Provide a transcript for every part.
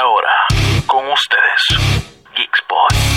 ahora, con ustedes, Geekspot.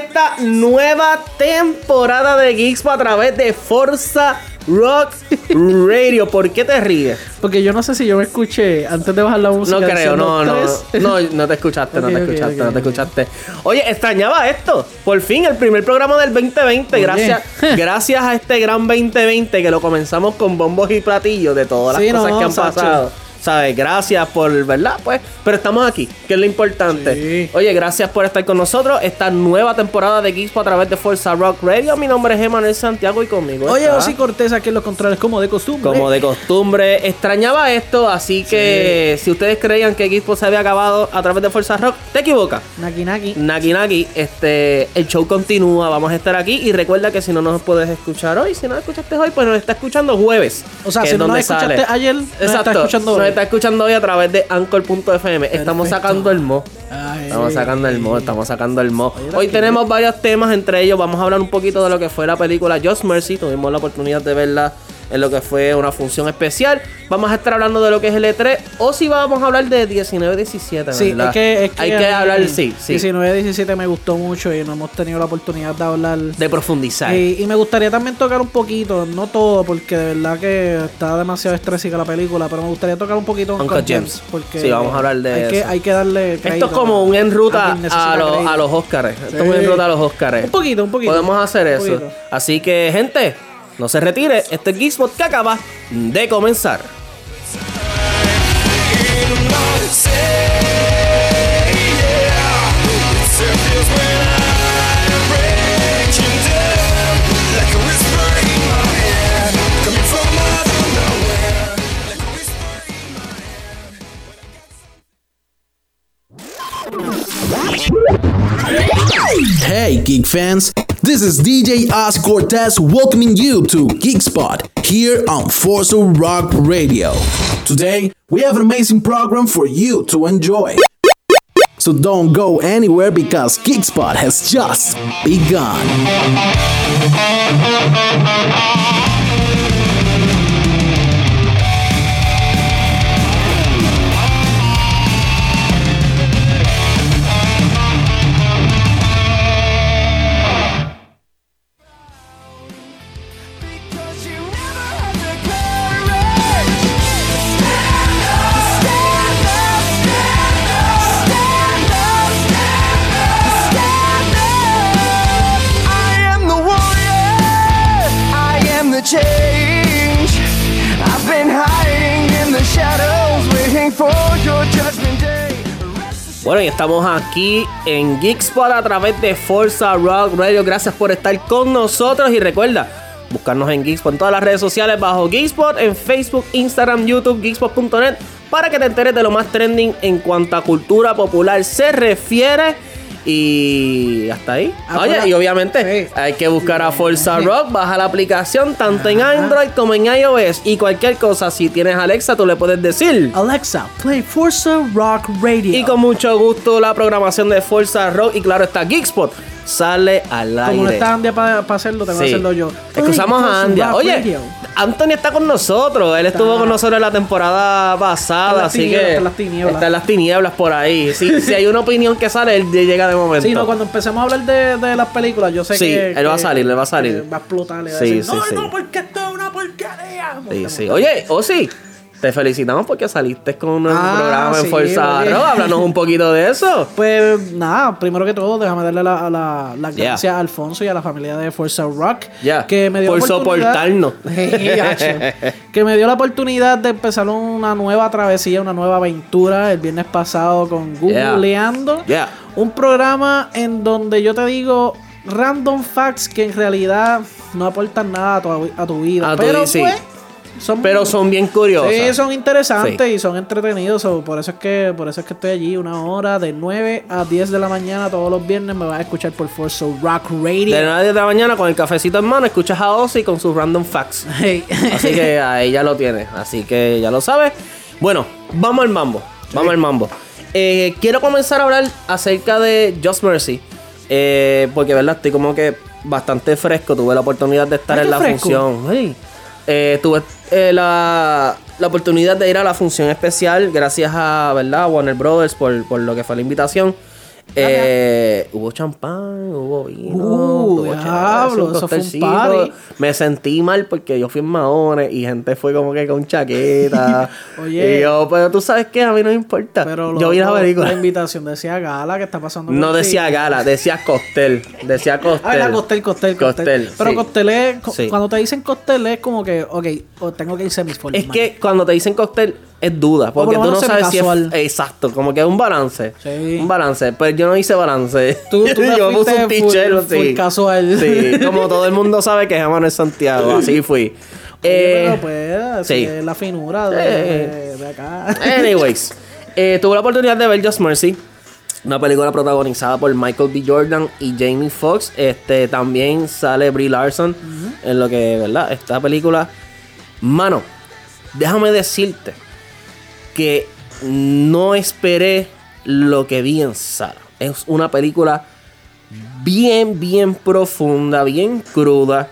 Esta nueva temporada de Geeks a través de Forza Rock Radio. ¿Por qué te ríes? Porque yo no sé si yo me escuché antes de bajar la música. No creo, no, no, no, no te escuchaste, no te escuchaste, no te escuchaste. Oye, extrañaba esto. Por fin, el primer programa del 2020. Oye. Gracias, gracias a este gran 2020 que lo comenzamos con bombos y platillos de todas las Sí, cosas no, que han pasado. ¿Sabes? Gracias por, ¿verdad? Pues, pero estamos aquí, que es lo importante. Sí. Oye, gracias por estar con nosotros. Esta nueva temporada de Geeks a través de Forza Rock Radio. Mi nombre es Emanuel Santiago y conmigo. Oye, está- Osi Cortés aquí en los controles, como de costumbre. como de costumbre, extrañaba esto, así que si ustedes creían que Xbox se había acabado a través de Forza Rock, te equivocas. Naki Naki. Naki Naki, este, el show continúa, vamos a estar aquí y recuerda que si no nos puedes escuchar hoy, si no nos escuchaste hoy, pues nos está escuchando jueves. O sea, si no nos escuchaste ayer, nos Exacto, está escuchando hoy. Está escuchando hoy a través de Anchor.fm. Estamos sacando el mo. Ay, Estamos sacando el mo, estamos sacando el mo. Hoy tenemos varios temas, entre ellos vamos a hablar un poquito de lo que fue la película Just Mercy. Tuvimos la oportunidad de verla en lo que fue una función especial. Vamos a estar hablando de lo que es el E3 o si vamos a hablar de 19-17. Sí, ¿verdad? es que, es que Hay que hablar, sí, sí. 19, 17 me gustó mucho y no hemos tenido la oportunidad de hablar. De profundizar. Y, y me gustaría también tocar un poquito, no todo, porque de verdad que está demasiado estrésica la película, pero me gustaría tocar un poquito Uncle con James. James. Porque Sí, vamos a hablar de hay Que, eso. hay que darle. Esto es como un en ruta a a, los- a los Oscars. Esto es un Sí. en ruta a los Oscars. Un poquito, un poquito. Podemos hacer eso. Así que, gente, no se retire. Este es Geekspot que acaba de comenzar. Hey, geek fans! This is DJ Oz Cortez welcoming you to Geek Spot here on Forza Rock Radio. Today, we have an amazing program for you to enjoy. So don't go anywhere because Geek Spot has just begun. Bueno, y estamos aquí en Geekspot a través de Forza Rock Radio. Gracias por estar con nosotros y recuerda buscarnos en Geekspot en todas las redes sociales bajo Geekspot en Facebook, Instagram, YouTube, Geekspot.net para que te enteres de lo más trending en cuanto a cultura popular se refiere. Y hasta ahí. Ah, Oye, y obviamente sí. hay que buscar a Forza Rock, baja la aplicación tanto en Android como en iOS y cualquier cosa. Si tienes Alexa, tú le puedes decir. Alexa, play Forza Rock Radio. Y con mucho gusto la programación de Forza Rock y claro está Geekspot sale al aire. Como no está Andia para hacerlo, tengo que Sí. hacerlo yo. Escuchamos a Andia. Oye, Radio. Anthony está con nosotros. Él estuvo con nosotros en la temporada pasada, así que está en las tinieblas. está en las tinieblas por ahí. Si, si hay una opinión que sale, él llega de momento. Sí, no, cuando empecemos a hablar de, de las películas, yo sé Sí, que. él va a salir, él va a salir. Va a explotar, le va a Sí, decir, sí, no, no, porque esto es una porquería. Sí, sí. Oye, o sí. Te felicitamos porque saliste con un Ah, programa en Forza. Rock. Háblanos un poquito de eso. Pues nada, primero que todo, déjame darle la, la, las Yeah. gracias a Alfonso y a la familia de Forza Rock. Ya, Que me dio por la soportarnos. Que me dio la oportunidad de empezar una nueva travesía, una nueva aventura el viernes pasado con Yeah. Googleando. Yeah. Un programa en donde yo te digo random facts que en realidad no aportan nada a tu, a tu vida. A pero sí. pues, son, Pero son bien curiosos. Sí, son interesantes Sí. y son entretenidos. so, por eso es que por eso es que estoy allí una hora de 9 a 10 de la mañana todos los viernes me vas a escuchar por Force Rock Radio. De 9 a 10 de la mañana con el cafecito en mano, escuchas a Ozzy con sus random facts. Hey. Así que ahí ya lo tienes. Así que ya lo sabes. Bueno, vamos al mambo. Vamos al mambo. Eh, quiero comenzar a hablar acerca de Just Mercy. eh, porque, ¿verdad? Estoy como que bastante fresco. Tuve la oportunidad de estar en la fresco. función. Sí. Eh, tuve eh, la, la oportunidad de ir a la función especial. Gracias a, ¿verdad? Warner Brothers por, por lo que fue la invitación. Eh, hubo champán, hubo vino, Uh, tuvo diablo, eso fue un party. Me sentí mal porque yo fui en Mahones y gente fue como que con chaqueta. Oye. Y yo, pero tú sabes que a mí no me importa. Pero yo vi la película. La invitación decía gala que está pasando. No decía gala, decía costel. Decía costel. Ah, era costel, costel, costel. Costel, Pero sí. costel es, Sí. cuando te dicen costel es como que, ok, tengo que mis formas. Es que cuando te dicen cóctel es duda, por porque tú no sabes si es exacto, como que es un balance. Sí. Un balance, pero yo no hice balance. Tú- tú yo fuiste puse un t-shirt, sí. casual. Sí, como todo el mundo sabe que jamás no es Santiago, así fui. Oye, Eh, pero pues, sí. es la finura de, Eh. de acá. Anyways, eh, tuve la oportunidad de ver Just Mercy. Una película protagonizada por Michael B. Jordan y Jamie Foxx. Este, también sale Brie Larson en lo que, ¿verdad? Esta película. Mano, déjame decirte que no esperé lo que vi en sala. Es una película bien, bien profunda, bien cruda.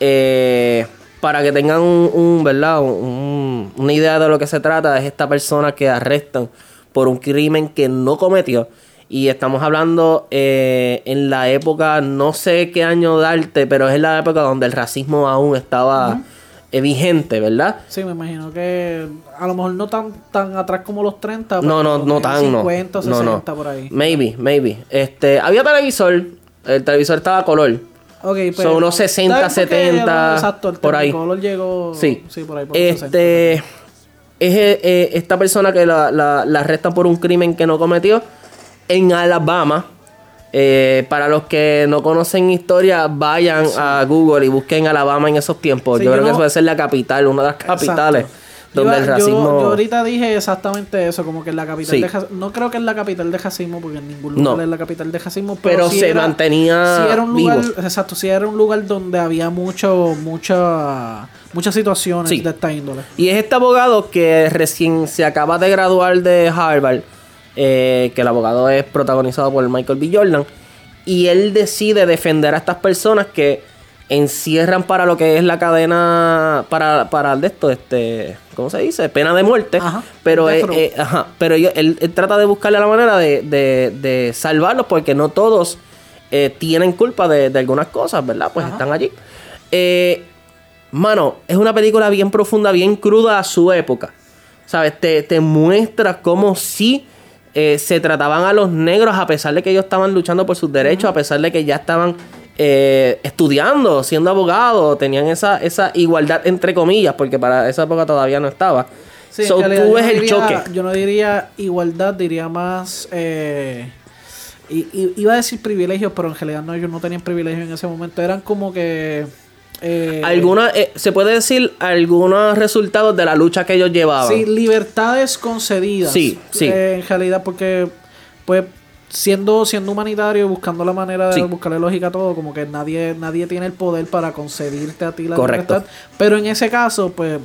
Eh, para que tengan un, ¿verdad? Un- una idea de lo que se trata, es esta persona que arrestan por un crimen que no cometió. Y estamos hablando eh, en la época, no sé qué año darte, pero es la época donde el racismo aún estaba vigente, ¿verdad? Sí, me imagino que a lo mejor no tan, tan atrás como los 30. No, pero no, no como tan, no. 50 o No, 60 no. por ahí. Maybe, maybe. Este, había televisor, el televisor estaba a color. Ok, pues, Son unos 60, ¿sabes por qué? 70, Exacto, el por ahí. Technicolor llegó. Sí. Sí, por ahí. Por los 60. este es eh, eh, esta persona que la, la, la arrestan por un crimen que no cometió en Alabama. Eh, para los que no conocen historia, vayan a Google y busquen Alabama en esos tiempos. Sí, yo yo creo que no- puede ser la capital, una de las capitales Exacto. donde Yo- el racismo. Yo, ahorita dije exactamente eso, como que en la capital Sí. de racismo. No creo que es la capital de racismo, porque en ningún lugar No. es la capital de racismo. Pero, Pero se era- mantenía sí era un lugar, vivo. Exacto, sí era un lugar donde había mucho, mucha, muchas situaciones de esta índole. Y es este abogado que recién se acaba de graduar de Harvard, eh, que el abogado es protagonizado por Michael B. Jordan, y él decide defender a estas personas que encierran para lo que es la cadena, para, para de esto, este, ¿cómo se dice? Pena de muerte. Ajá, Pero, death eh, ajá, pero él, él trata de buscarle la manera de, de, de salvarlos porque no todos eh, tienen culpa de, de algunas cosas, ¿verdad? Pues están allí. Eh, Mano, es una película bien profunda, bien cruda a su época. ¿Sabes? Te, te muestra cómo sí eh, se trataban a los negros a pesar de que ellos estaban luchando por sus derechos, a pesar de que ya estaban eh, estudiando, siendo abogados, tenían esa, esa igualdad entre comillas, porque para esa época todavía no estaba. Sí, so, realidad, tú yo ves no el diría- choque. Yo no diría igualdad, diría más. Eh, iba a decir privilegios, pero en realidad no, ellos no tenían privilegios en ese momento. Eran como que. Eh, Alguna, eh, se puede decir algunos resultados de la lucha que ellos llevaban. Sí, libertades concedidas. Sí, sí. Eh, en realidad, porque, pues, siendo, siendo humanitario y buscando la manera de Sí. buscarle lógica a todo, como que nadie, nadie tiene el poder para concedirte a ti la Correcto. libertad. Pero en ese caso, pues,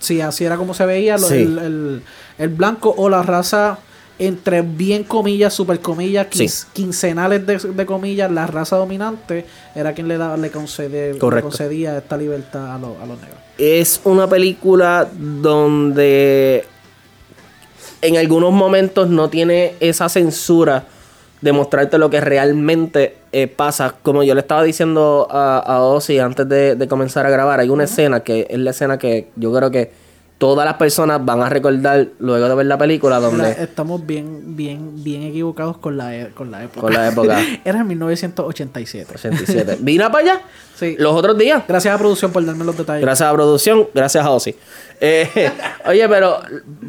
sí, así era como se veía lo- Sí. el, el- el blanco o la raza. Entre bien comillas, super comillas, Sí. quincenales de, de comillas, la raza dominante era quien le, daba, le, concede- le concedía esta libertad a, los- a los negros. es una película donde en algunos momentos no tiene esa censura de mostrarte lo que realmente eh, pasa. Como yo le estaba diciendo a, a Ozzy antes de, de comenzar a grabar, hay una escena que es la escena que yo creo que todas las personas van a recordar luego de ver la película donde... estamos bien, bien, bien equivocados con la, e- con la época. Con la época. Era en 1987. 87. Vine para allá Sí. los otros días. Gracias a producción por darme los detalles. Gracias a producción, gracias a Ozzy. Eh, oye, pero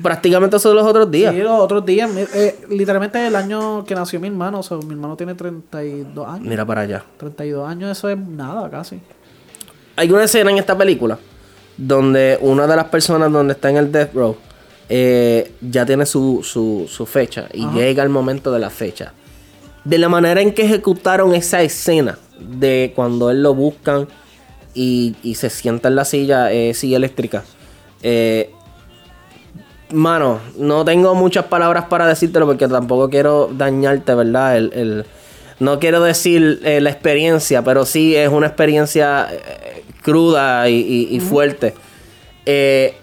prácticamente son los otros días. Sí, los otros días. eh, literalmente el año que nació mi hermano. O sea, mi hermano tiene 32 años. Mira para allá. 32 años, eso es nada casi. hay una escena en esta película donde una de las personas donde está en el death row eh, ya tiene su, su, su fecha y llega el momento de la fecha. De la manera en que ejecutaron esa escena de cuando él lo buscan y, y se sienta en la silla, eh, silla eléctrica. eh, Mano, no tengo muchas palabras para decírtelo porque tampoco quiero dañarte, ¿verdad? El, el- no quiero decir la experiencia, pero sí es una experiencia cruda y, y- y fuerte. Eh,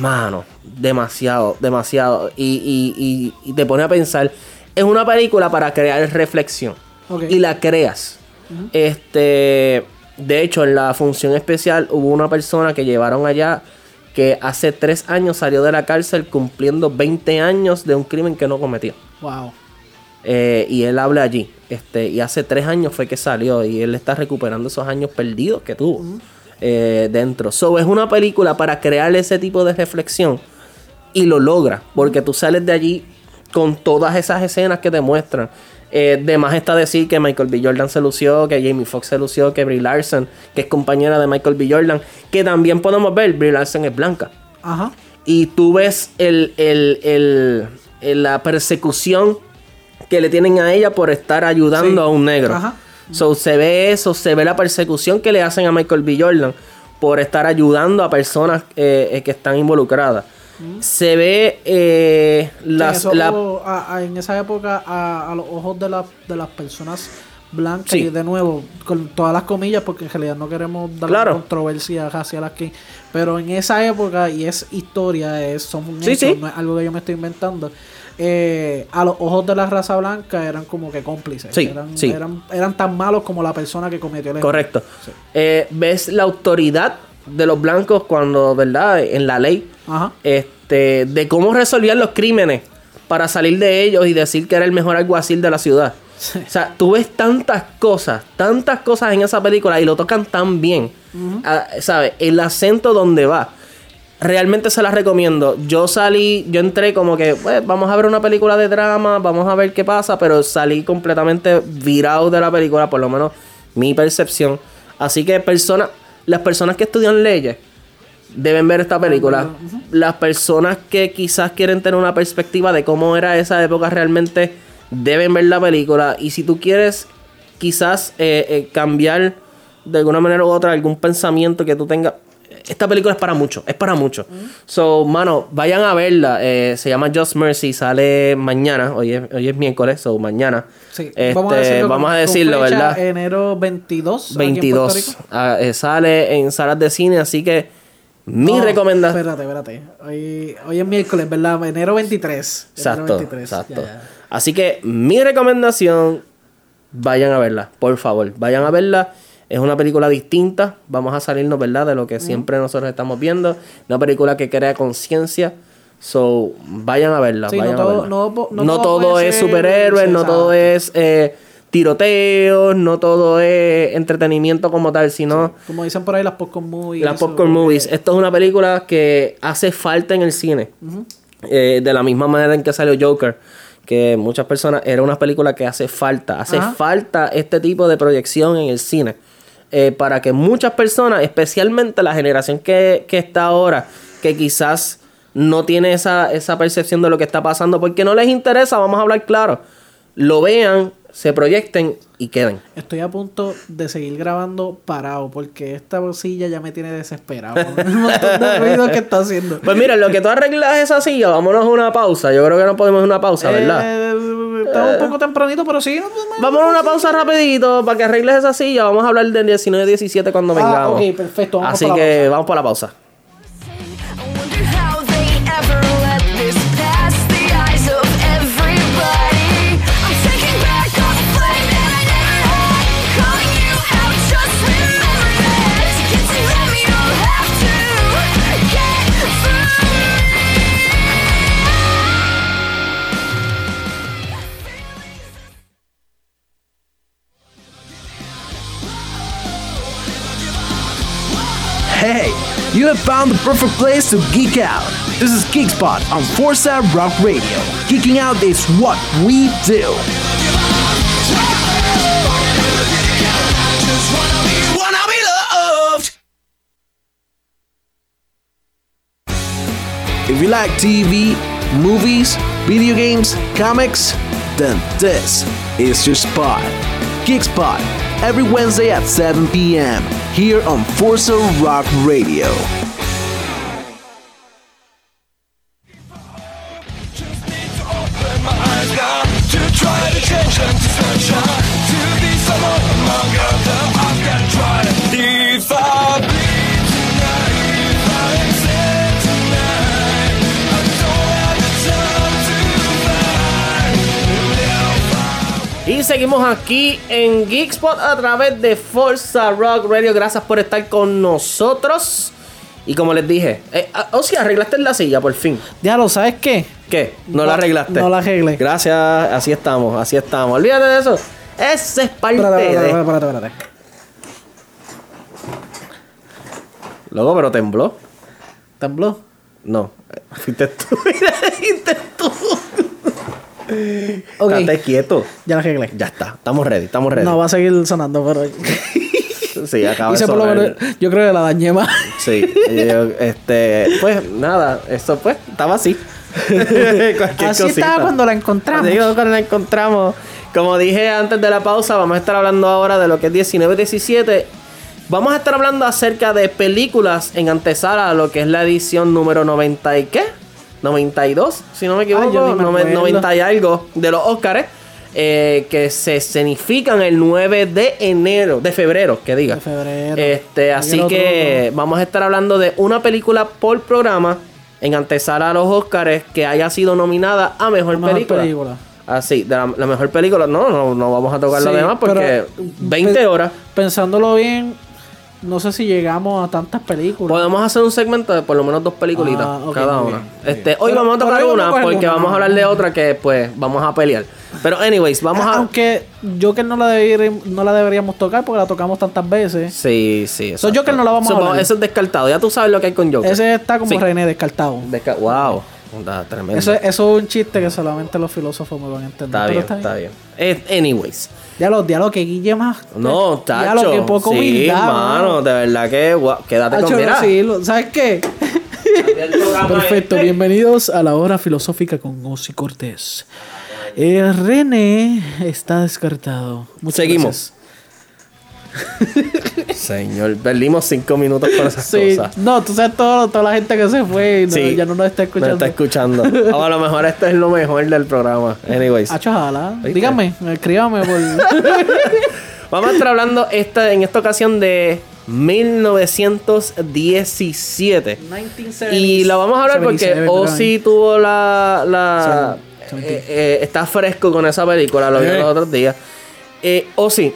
mano, demasiado, demasiado. Y, y- te pone a pensar, es una película para crear reflexión. Y la creas. Este, de hecho, en la función especial hubo una persona que llevaron allá que hace tres años salió de la cárcel cumpliendo 20 años de un crimen que no cometió. Wow. Eh, y él habla allí. Este, y hace tres años fue que salió y él está recuperando esos años perdidos que tuvo eh, dentro. So, es una película para crear ese tipo de reflexión y lo logra porque tú sales de allí con todas esas escenas que te muestran. Eh, de más está decir que Michael B. Jordan se lució, que Jamie Foxx se lució, que Brie Larson, que es compañera de Michael B. Jordan, que también podemos ver, Brie Larson es blanca Ajá. y tú ves el- el- el- la persecución que le tienen a ella por estar ayudando Sí. a un negro. Ajá. So, se ve eso, se ve la persecución que le hacen a Michael B. Jordan por estar ayudando a personas eh, eh, que están involucradas. Se ve eh, las, Sí, la- a- a- en esa época, a, a los ojos de, la- de las personas blancas, Sí. y de nuevo, con todas las comillas, porque en realidad no queremos dar Claro. controversia racial aquí, pero en esa época, y es historia, es, son Sí, hechos, sí. no es algo que yo me estoy inventando. Eh, a los ojos de la raza blanca eran como que cómplices. Sí, eran, sí. Eran, eran tan malos como la persona que cometió el. Correcto. Eh, ves la autoridad de los blancos cuando, ¿verdad? En la ley. Ajá. Este, de cómo resolvían los crímenes para salir de ellos y decir que era el mejor alguacil de la ciudad. Sí. O sea, tú ves tantas cosas, tantas cosas en esa película y lo tocan tan bien. Ah, ¿Sabes? El acento donde va. Realmente se las recomiendo. Yo salí, yo entré como que, pues, vamos a ver una película de drama, vamos a ver qué pasa, pero salí completamente virado de la película, por lo menos mi percepción. Así que personas, las personas que estudian leyes deben ver esta película. Las personas que quizás quieren tener una perspectiva de cómo era esa época realmente deben ver la película. Y si tú quieres quizás eh, eh, cambiar de alguna manera u otra algún pensamiento que tú tengas. Esta película es para mucho, es para mucho. So, mano, vayan a verla. Eh, se llama Just Mercy, sale mañana. Hoy es, hoy es miércoles, so mañana. Sí, Este, vamos a decirlo, vamos a con decirlo, fecha ¿verdad? Enero 22. aquí en Puerto 22. Rico. Ah, eh, sale en salas de cine, así que mi No, recomendación. Espérate, espérate. Hoy, hoy es miércoles, ¿verdad? Enero 23. Enero Exacto, 23, exacto. ya, ya. Así que mi recomendación, vayan a verla, por favor, vayan a verla. Es una película distinta, vamos a salirnos, ¿verdad? De lo que siempre nosotros estamos viendo. Una película que crea conciencia. So, vayan a verla. Sí, no vayan a todo- verla. no po- no No todo todo es superhéroes, sí, no todo es eh, tiroteos, no todo es entretenimiento como tal, sino Como dicen por ahí, las popcorn movies. las popcorn movies. Esto es una película que hace falta en el cine. Eh, de la misma manera en que salió Joker. Que muchas personas. Era una película que hace falta. Hace Ajá. falta este tipo de proyección en el cine. Eh, para que muchas personas, especialmente la generación que, que está ahora, que quizás no tiene esa, esa percepción de lo que está pasando, porque no les interesa, vamos a hablar claro. Lo vean, se proyecten y queden. Estoy a punto de seguir grabando parado porque esta silla ya me tiene desesperado. montón de ruido que está haciendo. Pues mira, lo que tú arreglas esa silla, vámonos a una pausa. Yo creo que no podemos una pausa, ¿verdad? Eh, está un poco tempranito, pero sí. no, pues, Vamos a una pausa rapidito para que arregles esa silla. Vamos a hablar del 19-17 cuando Ah, vengamos. ok, perfecto, vamos Así que pausa. vamos para la pausa. you have found the perfect place to geek out. This is Geek Spot on Forza Rock Radio. Geeking out is what we do. If you like TV, movies, video games, comics, then this is your spot. Geek Spot, every Wednesday at 7 p.m here on Forza Rock Radio. Y seguimos aquí en Geekspot a través de Forza Rock Radio. Gracias por estar con nosotros. Y como les dije, eh, ah, o sea, arreglaste la silla por fin. Diablo, ¿sabes qué? ¿Qué? ¿No No, la arreglaste? no la arreglé. Gracias, así estamos, así estamos. Olvídate de eso. Ese es parte Espérate, de. espérate, espérate. Loco, pero tembló. ¿Tembló? No, eh, fuiste tú. fuiste tú. Ok, Estate quieto. ya la arreglé. Ya está, estamos ready, estamos ready. No, va a seguir sonando, pero... Sí, acaba de Hice por lo sonar. menos- yo creo que la dañé más. Sí, yo, este, pues nada, eso pues estaba así. Cualquier Así cosita. estaba cuando la encontramos. Así cuando la encontramos. Como dije antes de la pausa, vamos a estar hablando ahora de lo que es 19-17. Vamos a estar hablando acerca de películas en antesala a lo que es la edición número 90 y qué? 92, si no me equivoco. me Nove- acuerdo. 90 y algo de los Oscars. eh, que se escenifican el 9 de enero, de febrero, que diga. De febrero. Este, así otro, que vamos a estar hablando de una película por programa en antesala a los Oscars que haya sido nominada a mejor, Mejor película. película. Así, de la, la mejor película. No, no, no vamos a tocar lo Sí, demás porque pero, 20 pe- horas. Pensándolo bien, no sé si llegamos a tantas películas. Podemos hacer un segmento de por lo menos dos peliculitas Ah, cada una. bien, Este, bien. hoy Pero- vamos a tocar una porque vamos a hablar de otra que pues vamos a pelear. Pero anyways, vamos a Aunque Joker no la, deberí- no la deberíamos tocar porque la tocamos tantas veces. Sí, sí. So. Joker no la vamos a hablar. Eso es descartado. Ya tú sabes lo que hay con Joker. Ese está como Sí. René descartado. Desca- wow. Está tremendo. Eso, eso es un chiste que solamente los filósofos me van a entender. Está pero bien, está bien. Eh, anyways. Ya los diálogos que Guille más. No, Ya lo tacho. que poco sí, humildad, mano, de verdad que guau, quédate Tacho, con mira. sí, lo- ¿Sabes qué? Perfecto, este. bienvenidos a la hora filosófica con Ozzy Cortés. Eh, René está descartado. Muchas Seguimos. Señor, perdimos cinco minutos con esas. Sí, cosas. no, tú sabes todo, toda la gente que se fue y no- Sí. ya no nos está escuchando. está escuchando. O a lo mejor esto es lo mejor del programa. Anyways. ¿Viste? Dígame, escríbame por. Vamos a estar hablando esta, en esta ocasión de 1917. Y la vamos a hablar porque 77, Ozzy tuvo la. la eh, eh, está fresco con esa película, lo vi Eh. los otros días. Eh, Ozzy,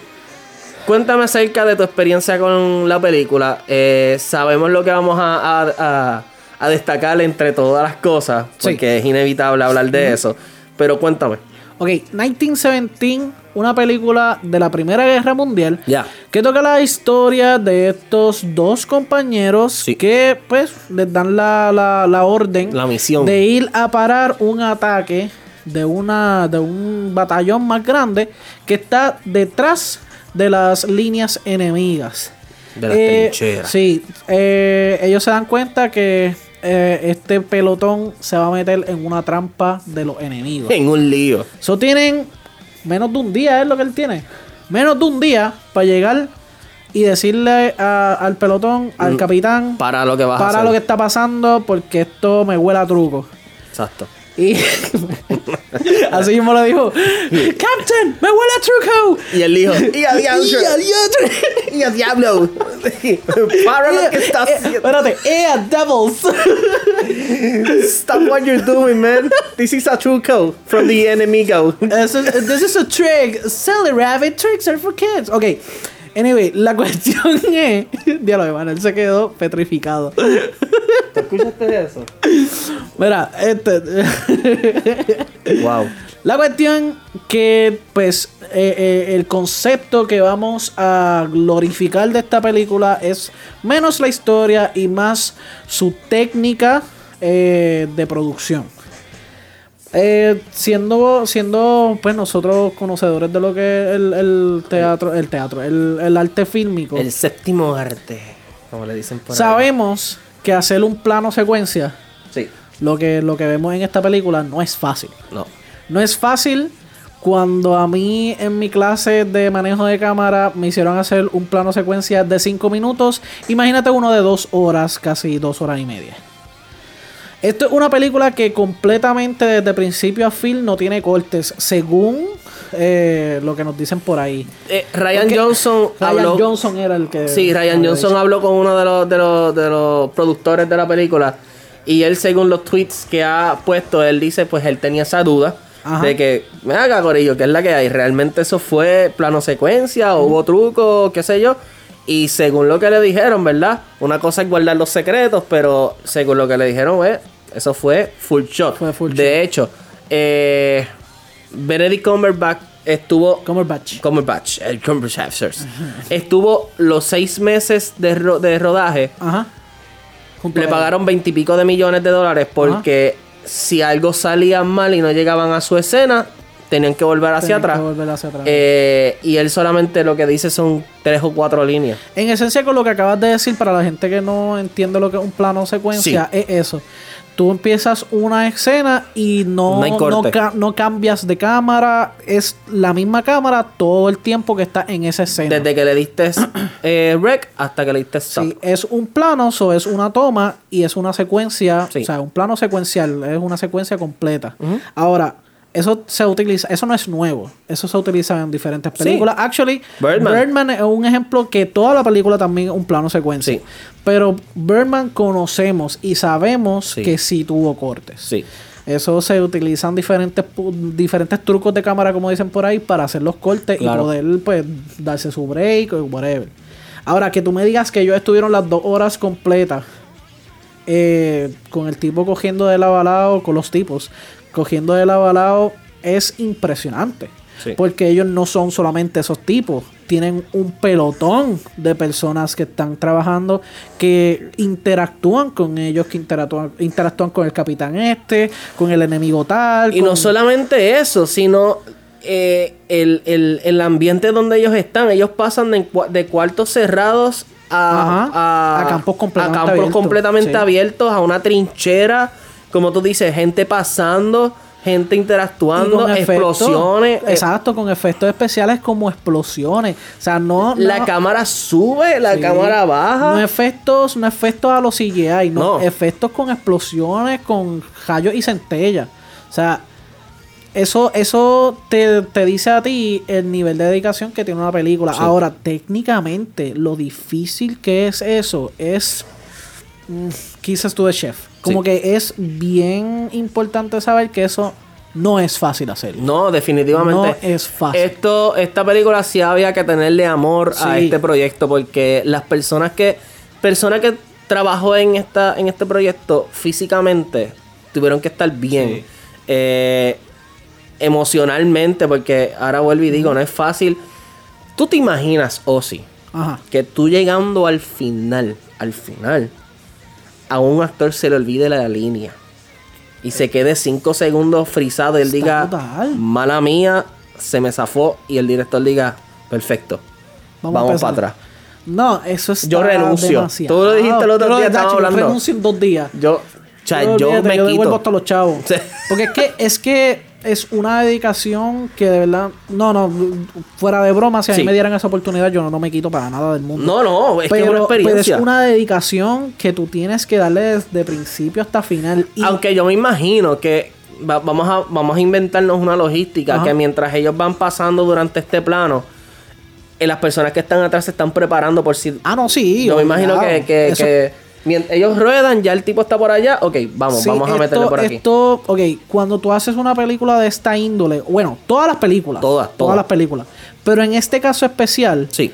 cuéntame acerca de tu experiencia con la película. Eh, sabemos lo que vamos a, a- a- a destacar entre todas las cosas, Sí. porque es inevitable hablar de eso. Pero cuéntame. Ok, 1917, una película de la Primera Guerra Mundial. Ya. Que toca la historia de estos dos compañeros Sí. que, pues, les dan la, la, la orden La misión. de ir a parar un ataque de, una, de un batallón más grande que está detrás de las líneas enemigas. De las Eh, trincheras. Sí, eh, ellos se dan cuenta que eh, este pelotón se va a meter en una trampa de los enemigos. En un lío. Eso tienen menos de un día, es lo que él tiene. Menos de un día para llegar y decirle a- al pelotón, al Mm, capitán, Para lo que vas a para hacer. lo que está pasando porque esto me huele a truco. Exacto. Y así mismo le dijo, Captain, me huele a truco. Y él dijo, y a diablo. Y a diantre. Y a diablo. Para lo que estás Eh, haciendo. Espérate, eh, devils. Stop what you're doing, man. This is a true code from the enemigo. This is, this is a trick. Silly rabbit tricks are for kids. Ok. Anyway, la cuestión es. Diablo, hermano, él se quedó petrificado. ¿Te escuchaste eso? Mira, este. Wow. La cuestión que, pues, eh, eh, el concepto que vamos a glorificar de esta película es menos la historia y más su técnica eh, de producción. Eh, siendo, siendo, pues, nosotros conocedores de lo que es el, el teatro, el teatro, el, el arte fílmico, El séptimo arte, como le dicen por ahí. sabemos que hacer un plano secuencia Sí. lo que, lo que vemos en esta película no es fácil. No. No es fácil cuando a mí en mi clase de manejo de cámara me hicieron hacer un plano secuencia de 5 minutos. Imagínate uno de 2 horas, casi 2 horas y media. Esto es una película que completamente desde principio a fin no tiene cortes, según eh, lo que nos dicen por ahí. Eh, Ryan Porque Johnson Ryan habló. Johnson era el que. Sí, Ryan Johnson dicho. habló con uno de los, de, los, de los productores de la película. Y él, según los tweets que ha puesto, él dice, pues él tenía esa duda Ajá. de que, me haga Corillo, que es la que hay. Realmente eso fue plano secuencia, o hubo truco, qué sé yo. Y según lo que le dijeron, ¿verdad? Una cosa es guardar los secretos, pero según lo que le dijeron, eh, eso fue full shot. Fue full de hecho, eh, Benedict Cumberbatch estuvo Cumberbatch. Cumberbatch, el Cumberbatch. Estuvo los seis meses de, ro- de rodaje. Ajá. Junto Le pagaron veintipico de millones de dólares porque si algo salía mal y no llegaban a su escena, tenían que volver hacia Tenían que atrás. volver hacia atrás. Eh, y él solamente lo que dice son tres o cuatro líneas. En esencia, con lo que acabas de decir, para la gente que no entiende lo que es un plano secuencia, es eso. Tú empiezas una escena y no, No hay no, corte. ca- no cambias de cámara. Es la misma cámara todo el tiempo que está en esa escena. Desde que le diste eh, rec hasta que le diste stop. Sí, es un plano, o es una toma y es una secuencia, Sí. o sea, un plano secuencial, es una secuencia completa. Ahora, eso se utiliza, eso no es nuevo, eso se utiliza en diferentes Sí. películas. Actually, Birdman. Birdman. es un ejemplo que toda la película también es un plano secuencia. Sí. Pero Birdman conocemos y sabemos Sí. que sí tuvo cortes. Sí. Eso se utilizan diferentes diferentes trucos de cámara, como dicen por ahí, para hacer los cortes Claro. y poder pues darse su break o whatever. Ahora, que tú me digas que ellos estuvieron las dos horas completas eh, con el tipo cogiendo de lado a lado, con los tipos cogiendo de lado a lado, es impresionante. Sí. Porque ellos no son solamente esos tipos. Tienen un pelotón de personas que están trabajando, que interactúan con ellos, que interactúan, interactúan con el capitán este, con el enemigo tal. Y no solamente eso, sino eh, el, el- el ambiente donde ellos están. Ellos pasan de, cua- de cuartos cerrados a, Ajá, a campos completamente a campos abiertos, completamente sí. abiertos, a una trinchera, como tú dices, gente pasando, gente interactuando, efectos- explosiones. eh, Exacto, con efectos especiales como explosiones. O sea, no. la no- cámara sube, la Sí. cámara baja. No efectos, no efectos a los CGI, no, No. efectos con explosiones, con rayos y centellas. O sea, eso, eso te, te dice a ti el nivel de dedicación que tiene una película. Sí. Ahora, técnicamente, lo difícil que es eso es mm, Kisses to the Chef. Como Sí. que es bien importante saber que eso no es fácil hacerlo. No, definitivamente. No es fácil. Esto, esta película sí había que tenerle amor a este proyecto porque las personas que personas que trabajó en esta en este proyecto físicamente tuvieron que estar bien. Sí. Eh, emocionalmente porque ahora vuelvo y digo, no es fácil. Tú te imaginas, Ozzy, Ajá. que tú llegando al final, al final, a un actor se le olvide la línea y se quede cinco segundos frisado y él Está diga, brutal. mala mía, se me zafó y el director diga, perfecto, Vamos para atrás. No, eso es Yo renuncio. Tú lo dijiste el otro día, Yo hablando. renuncio en dos días. Yo, o sea, Yo, yo me yo quito. devuelvo hasta los chavos. Sí. Porque es que, es que es una dedicación que de verdad. No, no, fuera de broma, si a mí Sí. me dieran esa oportunidad, yo no, no me quito para nada del mundo. No, no, es que es una pero, pero experiencia. es una dedicación que tú tienes que darle desde principio hasta final. Y Aunque yo me imagino que va- vamos, a, vamos a inventarnos una logística Ajá. que mientras ellos van pasando durante este plano, eh, las personas que están atrás se están preparando por si... Ah, no, sí. yo me imagino que, que, Eso- que mien- ellos ruedan, ya el tipo está por allá, ok, vamos, Sí, vamos a esto- meterle por aquí. Esto, ok, cuando tú haces una película de esta índole, bueno, todas las películas. Todas, todas. las películas. Pero en este caso especial, Sí,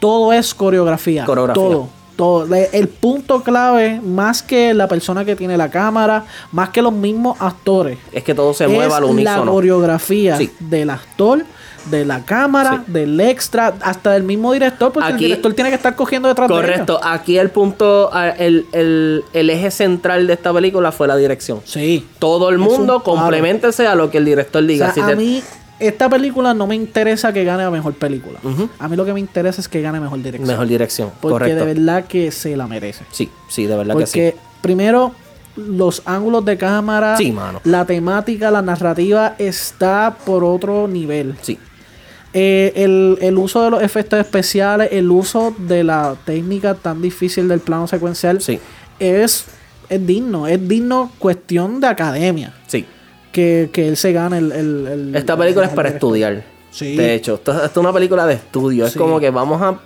todo es coreografía. Coreografía. Todo. Todo. El punto clave, más que la persona que tiene la cámara, más que los mismos actores, es que todo se es mueve al la unísono. coreografía Sí. del actor, de la cámara, Sí. del extra, hasta del mismo director, porque el director tiene que estar cogiendo detrás de Correcto, aquí el punto, ah, el, el, el eje central de esta película fue la dirección. Sí. Todo el mundo complementese a lo que el director O diga. sea, Si a te- mí, esta película no me interesa que gane a mejor película. A mí lo que me interesa es que gane mejor dirección. Mejor dirección, Porque correcto. de verdad que se la merece. Sí, sí, de verdad que sí. Porque primero, los ángulos de cámara, Sí, mano. la temática, la narrativa está por otro nivel. Sí. Eh, el, el uso de los efectos especiales, el uso de la técnica tan difícil del plano secuencial Sí. es, es digno, es digno cuestión de academia. Sí. Que, que él se gane el... el- el- Esta película es el- para el- estudiar. Sí. De hecho, esto, esto es una película de estudio. Es como que vamos a.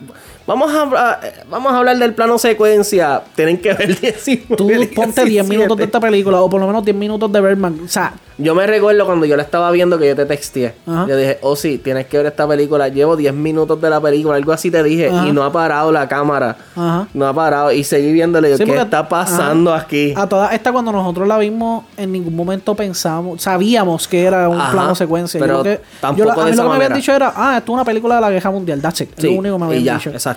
Vamos a, a- vamos a hablar del plano secuencia. Tienen que ver 19. Tú ponte 10 minutos de 17. esta película o por lo menos 10 minutos de Birdman. O sea, Yo me recuerdo cuando yo la estaba viendo que yo te texteé. Ajá. Yo dije, oh sí, tienes que ver esta película. Llevo 10 minutos de la película, algo así te dije. Ajá. Y no ha parado la cámara. Ajá. No ha parado. Y seguí viéndole. Yo, Sí, ¿qué está pasando aquí? A toda esta cuando nosotros la vimos, en ningún momento pensamos, sabíamos que era un plano secuencia. Yo pero creo que- tampoco yo la- a de mí esa lo que me habían dicho era, ah, esto es una película de la guerra mundial, that's it. Es Sí, lo único que me habían ya, dicho. exacto.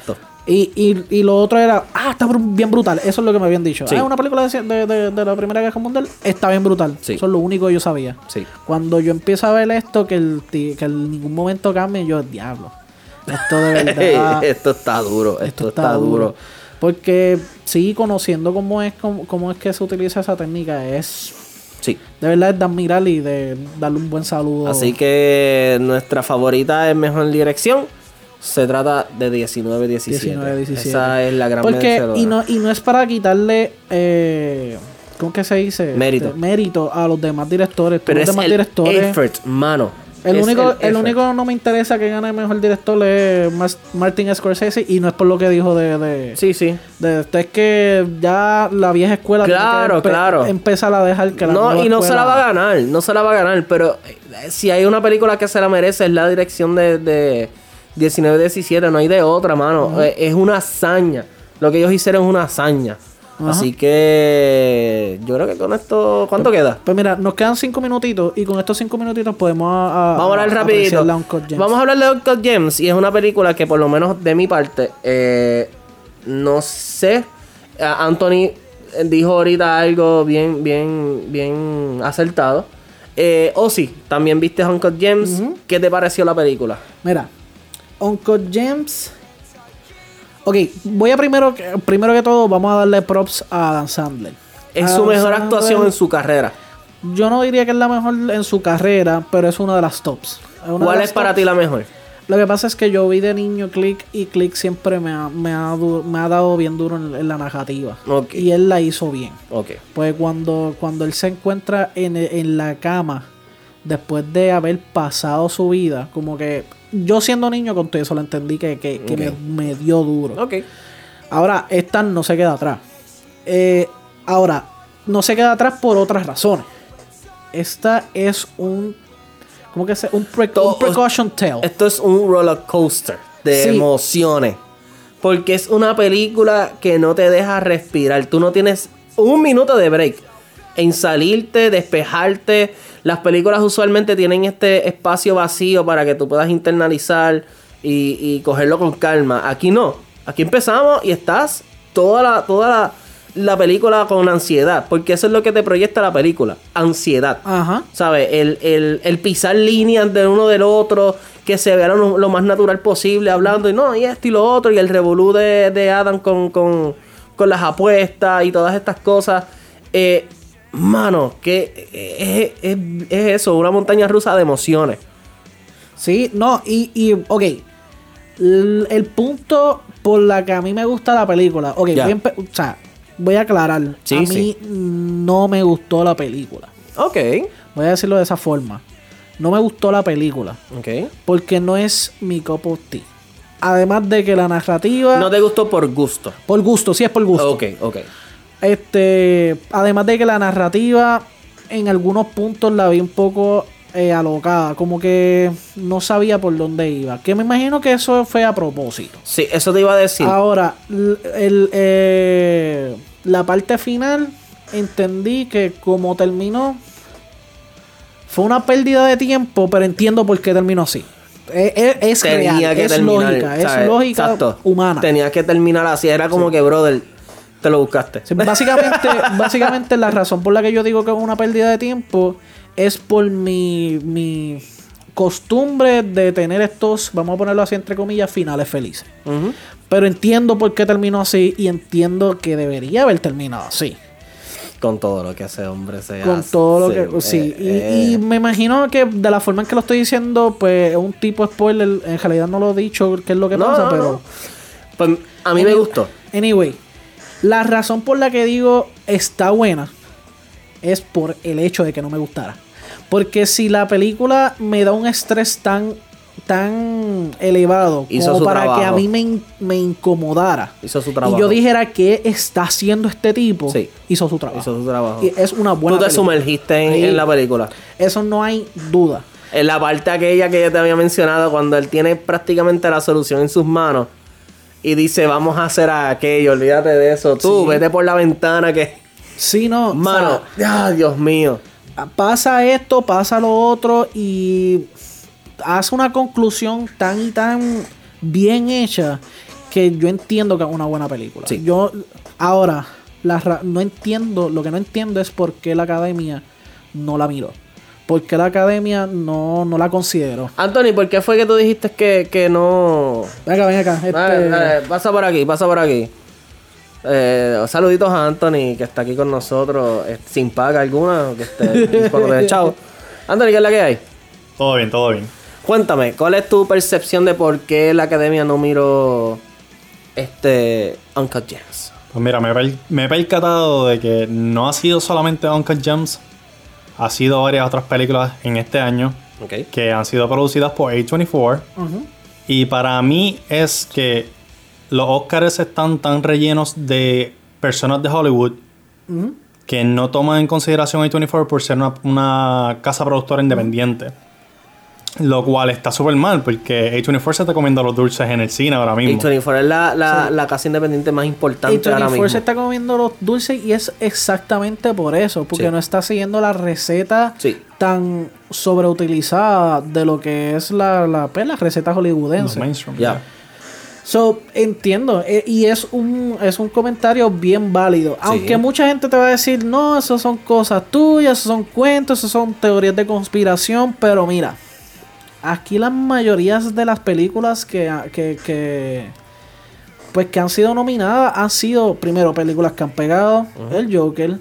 Y, y, y lo otro era, ah, está bien brutal. Eso es lo que me habían dicho. Sí. Ah, una película de, de- de- de la Primera Guerra Mundial. Está bien brutal. Sí. Eso es lo único que yo sabía. Sí. Cuando yo empiezo a ver esto, que, el, que en ningún momento cambie, yo, diablo. Esto de verdad. esto está duro. Esto, está, duro. Porque sí, conociendo cómo es, cómo, cómo es que se utiliza esa técnica, es Sí. de verdad es de admirar y de darle un buen saludo. Así que nuestra favorita es mejor dirección. Se trata de 19-17. 19-17. Esa es la gran Porque, y no, y no es para quitarle, eh, ¿cómo que se dice? Mérito. Este, mérito a los demás directores. Pero los es demás el directores. effort, mano. El Es único, el, único no me interesa que gane mejor director es Martin Scorsese y no es por lo que dijo de, de, Sí, sí. de esto, es que ya la vieja escuela Claro, empe- claro. empezar a dejar que la No, y no se la va a ganar, no se la va a ganar, pero eh, si hay una película que se la merece es la dirección de, de 19-17, no hay de otra, mano. Eh, Es una hazaña. Lo que ellos hicieron es una hazaña. Ajá. Así que yo creo que con esto, ¿cuánto queda? Pues mira, nos quedan cinco minutitos y con estos cinco minutitos podemos a- a- Vamos a hablar rapidito. Gems. Vamos a hablar de Uncut Gems y es una película que por lo menos de mi parte, eh, no sé, a- Anthony dijo ahorita algo bien, bien, bien acertado. Eh, o sí, también viste Uncut Gems. ¿Qué te pareció la película? Mira, Uncut Gems. Ok, voy a primero, que- primero que todo, vamos a darle props a Adam Sandler. Es Adam su mejor Sandler, actuación en su carrera. Yo no diría que es la mejor en su carrera, pero es una de las tops. una ¿Cuál las es para tops. ti la mejor? Lo que pasa es que yo vi de niño Click y Click siempre me ha, me ha, du- me ha dado bien duro en, en la narrativa. Ok. Y él la hizo bien. Ok. Pues cuando, cuando él se encuentra en, en la cama, después de haber pasado su vida, como que yo siendo niño con todo eso lo entendí que, que, me, me dio duro. Ok. Ahora, esta no se queda atrás. Eh, ahora, no se queda atrás por otras razones. Esta es un. ¿Cómo que se? Un, pre- un precaution tale. Esto es un roller coaster de Sí. emociones. Porque es una película que no te deja respirar. Tú no tienes un minuto de break en salirte, despejarte. Las películas usualmente tienen este espacio vacío para que tú puedas internalizar y, y cogerlo con calma. Aquí no. Aquí empezamos y estás toda la, toda la, la película con ansiedad. Porque eso es lo que te proyecta la película. Ansiedad. Ajá. ¿Sabes? El, el, el pisar líneas de uno del otro, que se vea lo, lo más natural posible, hablando, y no, y esto y lo otro, y el revolú de, de Adam con, con, con las apuestas y todas estas cosas. Eh, mano, que es, es- es eso, una montaña rusa de emociones. Sí, no, y, y ok. El punto por la que a mí me gusta la película. Ok, voy Ya. a, o sea, voy a aclarar. Sí, a mí sí. no me gustó la película. Ok, Voy a decirlo de esa forma. No me gustó la película. ok. Porque no es mi cup of tea. Además de que la narrativa. No te gustó por gusto. Por gusto, sí es por gusto. Ok, ok. Este. Además de que la narrativa. En algunos puntos la vi un poco eh, alocada. Como que no sabía por dónde iba. Que me imagino que eso fue a propósito. Sí, eso te iba a decir. Ahora, el, eh, la parte final. Entendí que como terminó. Fue una pérdida de tiempo, pero entiendo por qué terminó así. Es, es- es real, es lógica, es lógica Exacto. humana. Tenía que terminar así. Era como que, brother, te lo buscaste. Sí, básicamente, básicamente la razón por la que yo digo que es una pérdida de tiempo es por mi, mi costumbre de tener estos, vamos a ponerlo así entre comillas, finales felices. Pero entiendo por qué terminó así y entiendo que debería haber terminado así. Con todo lo que ese hombre se con hace. todo lo que sí y, eh, y me imagino que de la forma en que lo estoy diciendo pues es un tipo spoiler en realidad no lo he dicho qué es lo que No, pasa no, pero no. Pues a mí me gustó. anyway la razón por la que digo está buena es por el hecho de que no me gustara porque si la película me da un estrés tan tan elevado Hizo como para que a mí me, me incomodara Hizo su trabajo. y yo dijera qué está haciendo este tipo Sí. hizo su trabajo Hizo su trabajo. y es una buena Tú te película. sumergiste en, en la película. Eso no hay duda. En la parte aquella que yo te había mencionado, cuando él tiene prácticamente la solución en sus manos y dice, vamos a hacer aquello, olvídate de eso. Tú, Sí. vete por la ventana que... Sí, no. Mano, o sea, ah, Dios mío. pasa esto, pasa lo otro y hace una conclusión tan y tan bien hecha que yo entiendo que es una buena película. Sí. Yo, ahora, la no entiendo, lo que no entiendo es por qué la academia no la miró. ¿Por qué la academia no, no la consideró? Anthony, ¿por qué fue que tú dijiste que, que no... Venga, ven acá. este- Dale, dale, pasa por aquí, pasa por aquí. Eh, saluditos a Anthony, que está aquí con nosotros, eh, sin paga alguna, que esté de chao. Anthony, ¿qué es la que hay? Todo bien, todo bien. Cuéntame, ¿cuál es tu percepción de por qué la academia no miró este Uncut Gems? Pues mira, me, me he percatado de que no ha sido solamente Uncle Gems, ha sido varias otras películas en este año que han sido producidas por A24. Y para mí es que los Oscars están tan rellenos de personas de Hollywood que no toman en consideración A24 por ser una, una casa productora independiente. Lo cual está súper mal porque A24 se está comiendo los dulces en el cine ahora mismo. A24 es la, la, la casa independiente más importante ahora 24 mismo. se está comiendo los dulces y es exactamente por eso, porque Sí. no está siguiendo la receta Sí. tan sobreutilizada de lo que es la, la, pues, la receta Los hollywoodense. mainstream. So, entiendo, eh, y es un, es un comentario bien válido. Aunque mucha gente te va a decir, no, eso son cosas tuyas, eso son cuentos, eso son teorías de conspiración, pero mira, aquí las mayorías de las películas que, que, que pues que han sido nominadas han sido primero películas que han pegado, el Joker,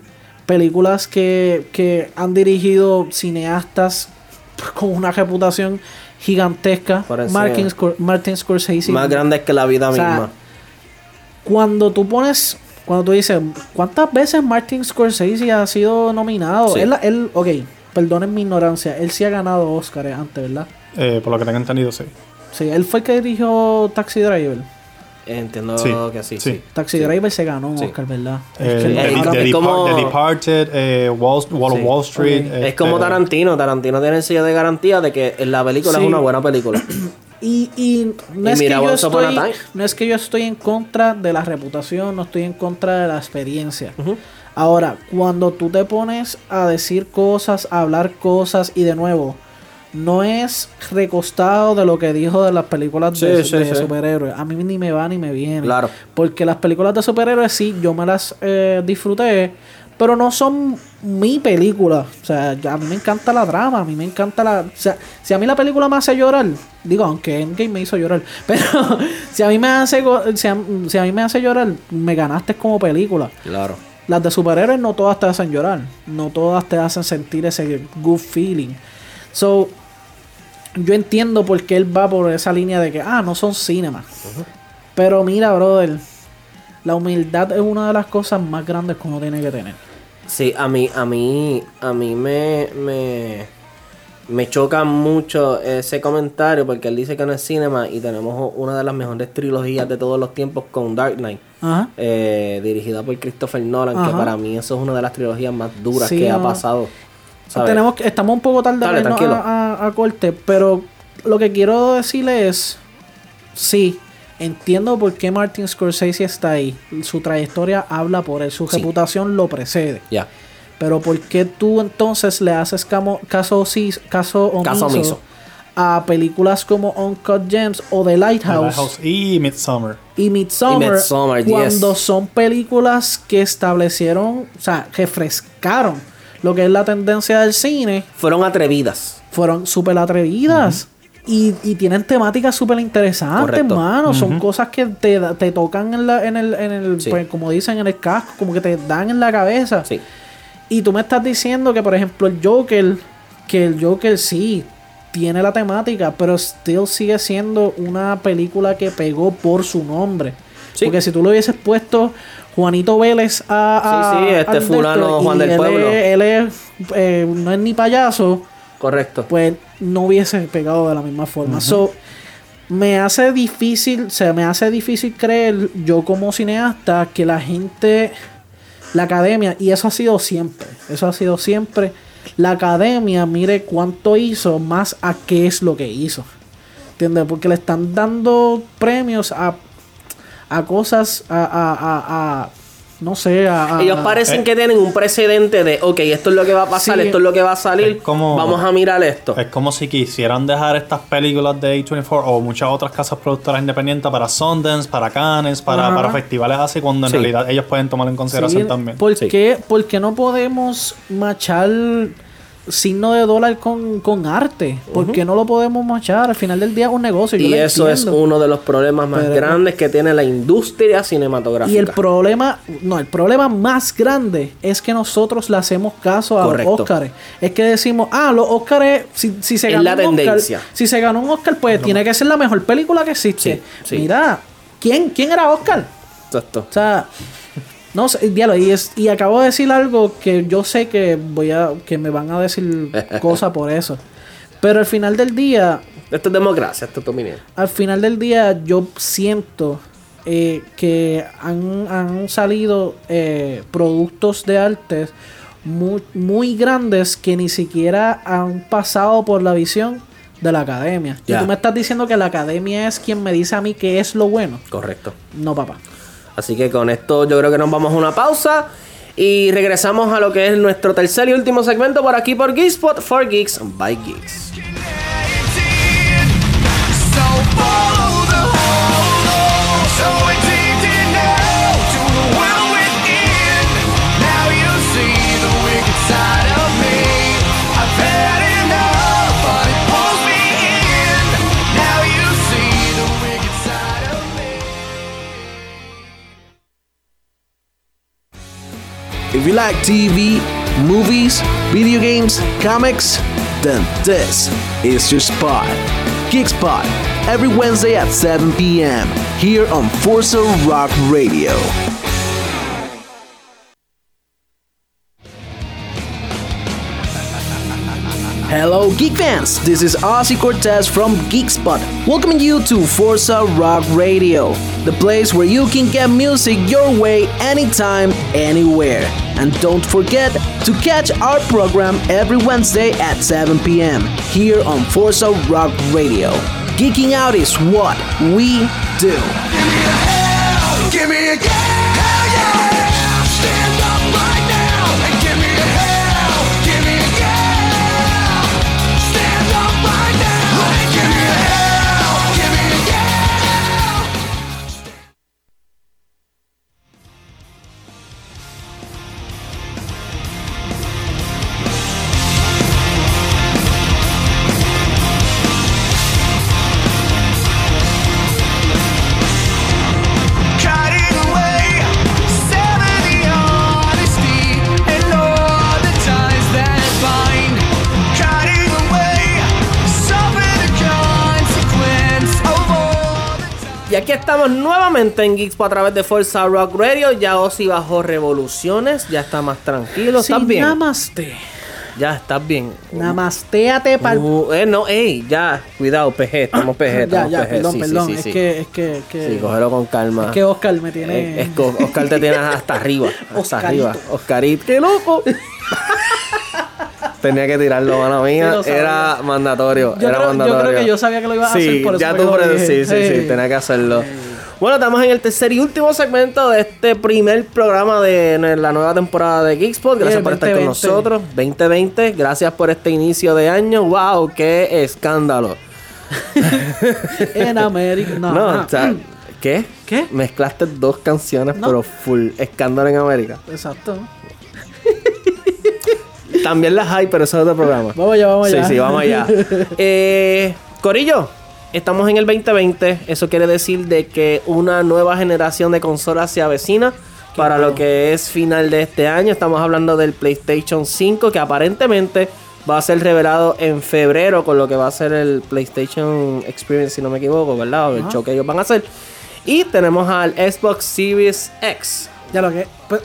películas que, que han dirigido cineastas con una reputación gigantesca. Martin, Scor- Martin Scorsese. Más grandes que la vida O sea, misma. Cuando tú pones, cuando tú dices, ¿cuántas veces Martin Scorsese ha sido nominado? Sí. Él, él, ok, perdonen mi ignorancia, él sí ha ganado Oscars antes, ¿verdad? Eh, por lo que tengo entendido, sí. Sí, él fue el que dirigió Taxi Driver. Entiendo Sí, que sí, sí. sí. Taxi Sí. Driver se ganó un Sí. Oscar, ¿verdad? Eh, Es que The, es como- The Departed, eh, Wall, Wall of Sí. Wall Street. Es como este, Tarantino. Tarantino tiene el sello de garantía de que la película Sí. es una buena película. Y, y no, Y es mira, que yo estoy, Time. no es que yo estoy en contra de la reputación, no estoy en contra de la experiencia. Ahora, cuando tú te pones a decir cosas, a hablar cosas y de nuevo, no es recostado de lo que dijo de las películas Sí, de, sí, de sí. superhéroes. A mí ni me va ni me viene. Claro. Porque las películas de superhéroes sí, yo me las eh, disfruté, pero no son mi película. O sea, a mí me encanta la drama, a mí me encanta la... O sea, si a mí la película me hace llorar, digo, aunque Endgame me hizo llorar, pero si a mí me hace, go- si a, si a mí me hace llorar, me ganaste como película. Claro. Las de superhéroes no todas te hacen llorar, no todas te hacen sentir ese good feeling. So, yo entiendo por qué él va por esa línea de que, ah, no son cinema. Pero mira, brother, la humildad es una de las cosas más grandes que uno tiene que tener. Sí, a mí, a mí, a mí me, me, me choca mucho ese comentario porque él dice que no es cinema y tenemos una de las mejores trilogías de todos los tiempos con Dark Knight, Ajá. eh, dirigida por Christopher Nolan, que para mí eso es una de las trilogías más duras Sí, que ha pasado. ¿Sabes? Tenemos, que- estamos un poco tarde Dale, a, a- a corte, pero lo que quiero decirle es, sí, entiendo por qué Martin Scorsese está ahí. Su trayectoria habla por él, su Sí. reputación lo precede. Ya. Pero ¿por qué tú entonces le haces camo- caso, caso, omiso Caso omiso. a películas como Uncut Gems o The The Lighthouse, Lighthouse y Midsommar. y Midsommar, Y Midsommar, cuando yes. son películas que establecieron, o sea, refrescaron lo que es la tendencia del cine? Fueron atrevidas. fueron súper atrevidas. Y, y tienen temáticas súper interesantes, hermano. Son cosas que te, te tocan en, la, en el, en el Sí. pues, como dicen, en el casco, como que te dan en la cabeza. Sí. Y tú me estás diciendo que, por ejemplo, el Joker, que el Joker sí tiene la temática, pero still sigue siendo una película que pegó por su nombre. Sí. Porque si tú le hubieses puesto Juanito Vélez a. a- Sí, sí, este fulano, y Juan del él Pueblo. es- él es, eh, no es ni payaso, Correcto. pues no hubiese pegado de la misma forma. So, me hace difícil, se me hace difícil creer yo como cineasta que la gente, la academia, y eso ha sido siempre, eso ha sido siempre, la academia mire cuánto hizo más a qué es lo que hizo. ¿Entiendes? Porque le están dando premios a, a cosas, a, a, a, a- no sé, a... a- Ellos parecen Eh. que tienen un precedente de, ok, esto es lo que va a pasar, Sí. esto es lo que va a salir, como- vamos a mirar esto. Es como si quisieran dejar estas películas de A24 o muchas otras casas productoras independientes para Sundance, para Cannes, para, Ajá. para festivales así, cuando en Sí. realidad ellos pueden tomar en consideración Sí, también. ¿Por, Sí. qué, por qué no podemos machar signo de dólar con, con arte? ¿Por qué no lo podemos machar? Al final del día es un negocio. Y eso es uno de los problemas más Pero- grandes que tiene la industria cinematográfica. Y el problema, no, el problema más grande es que nosotros le hacemos caso a Correcto. los Óscares. Es que decimos, ah, los Óscares, si, si se ganó la un tendencia. si se ganó un Óscar, pues tiene que ser la mejor película que existe. Sí, sí. Mira, ¿quién, ¿quién era Óscar? Exacto. O sea, no sé, diablo, y, es, y acabo de decir algo que yo sé que voy a, que me van a decir cosas por eso. Pero al final del día, Esto es democracia, esto es opinión. al final del día yo siento eh, que han, han salido eh, productos de arte muy, muy grandes que ni siquiera han pasado por la visión de la academia. Y tú me estás diciendo que la academia es quien me dice a mí que es lo bueno. Correcto. No, papá. Así que con esto yo creo que nos vamos a una pausa y regresamos a lo que es nuestro tercer y último segmento por aquí por Geekspot for Geeks by Geeks. If you like TV, movies, video games, comics, then this is your spot. Geek Spot, every Wednesday at 7 p.m. here on Forza Rock Radio. Hello, Geek fans! This is Ozzy Cortez from GeekSpot, welcoming you to Forza Rock Radio, the place where you can get music your way anytime, anywhere. And don't forget to catch our program every Wednesday at 7 p.m. here on Forza Rock Radio. Geeking out is what we do. Estamos nuevamente en Geekspot a través de Forza Rock Radio. Ya Ozzy bajó revoluciones, ya está más tranquilo. Sí, ¿Estás bien? namaste. Ya estás bien. Namastéate para Uh, eh, no, ey, ya, cuidado, PG, estamos PG, Ya, estamos ya, PG. perdón, sí, sí, perdón. sí, es. Que, es que, es que. Sí, cógelo con calma. es que Oscar me tiene. Eh, es que Oscar te tiene hasta arriba. Hasta Oscarito. arriba. Oscarito. ¡Qué loco! Tenía que tirarlo, mano mía. Era mandatorio. Yo era creo- yo mandatorio. creo que yo sabía que lo ibas a sí, hacer, por eso ya tú lo dije. Sí, sí, sí. Sí. Tenía que hacerlo. Bueno, estamos en el tercer y último segmento de este primer programa de la nueva temporada de Geekspot. Gracias por estar con 2020. nosotros. 2020. Gracias por este inicio de año. ¡Wow! ¡Qué escándalo! En América. No, No, o sea, ¿qué? ¿Qué? Mezclaste dos canciones, No. pero full escándalo en América. Exacto. También las hay, pero eso es otro programa. Vamos allá, vamos allá. Sí, sí, vamos allá. Eh, Corillo, estamos en el 2020. Eso quiere decir de que una nueva generación de consolas se avecina. para lo que es final de este año. Estamos hablando del PlayStation 5 que aparentemente va a ser revelado en febrero con lo que va a ser el PlayStation Experience, si no me equivoco, ¿verdad? O el show que ellos van a hacer. Y tenemos al Xbox Series X, Ya lo que. pues,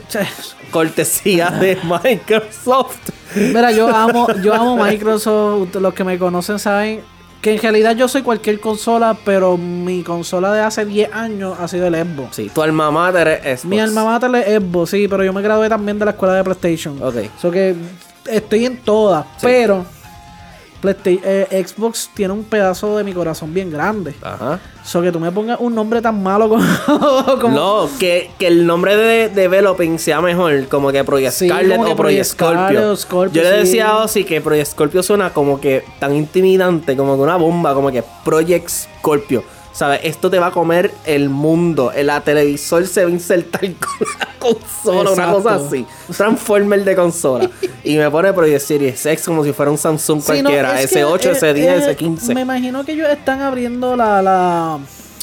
cortesía de Microsoft. Mira, yo amo, yo amo Microsoft. Los que me conocen saben que en realidad yo soy cualquier consola, pero mi consola de hace 10 años ha sido el Xbox. Sí, tu alma mater es Xbox. Mi alma mater es Xbox, sí, pero yo me gradué también de la escuela de PlayStation. Ok. So que estoy en todas, pero Playsta- eh, Xbox tiene un pedazo de mi corazón bien grande. Ajá. So que tú me pongas un nombre tan malo como. como- No, que, que el nombre de developing sea mejor, como que Project Sí, Scarlet o Project Scorpio. Yo le sí. decía a Ozzy que Project Scorpio suena como que tan intimidante, como que una bomba, como que Project Scorpio. ¿Sabes? Esto te va a comer el mundo. El televisor se va a insertar con la consola, una Exacto. cosa así. Transformer de consola. y me pone Project Series X como si fuera un Samsung Sí, no, cualquiera. que, S8, eh, S10, eh, S15. Me imagino que ellos están abriendo la, la,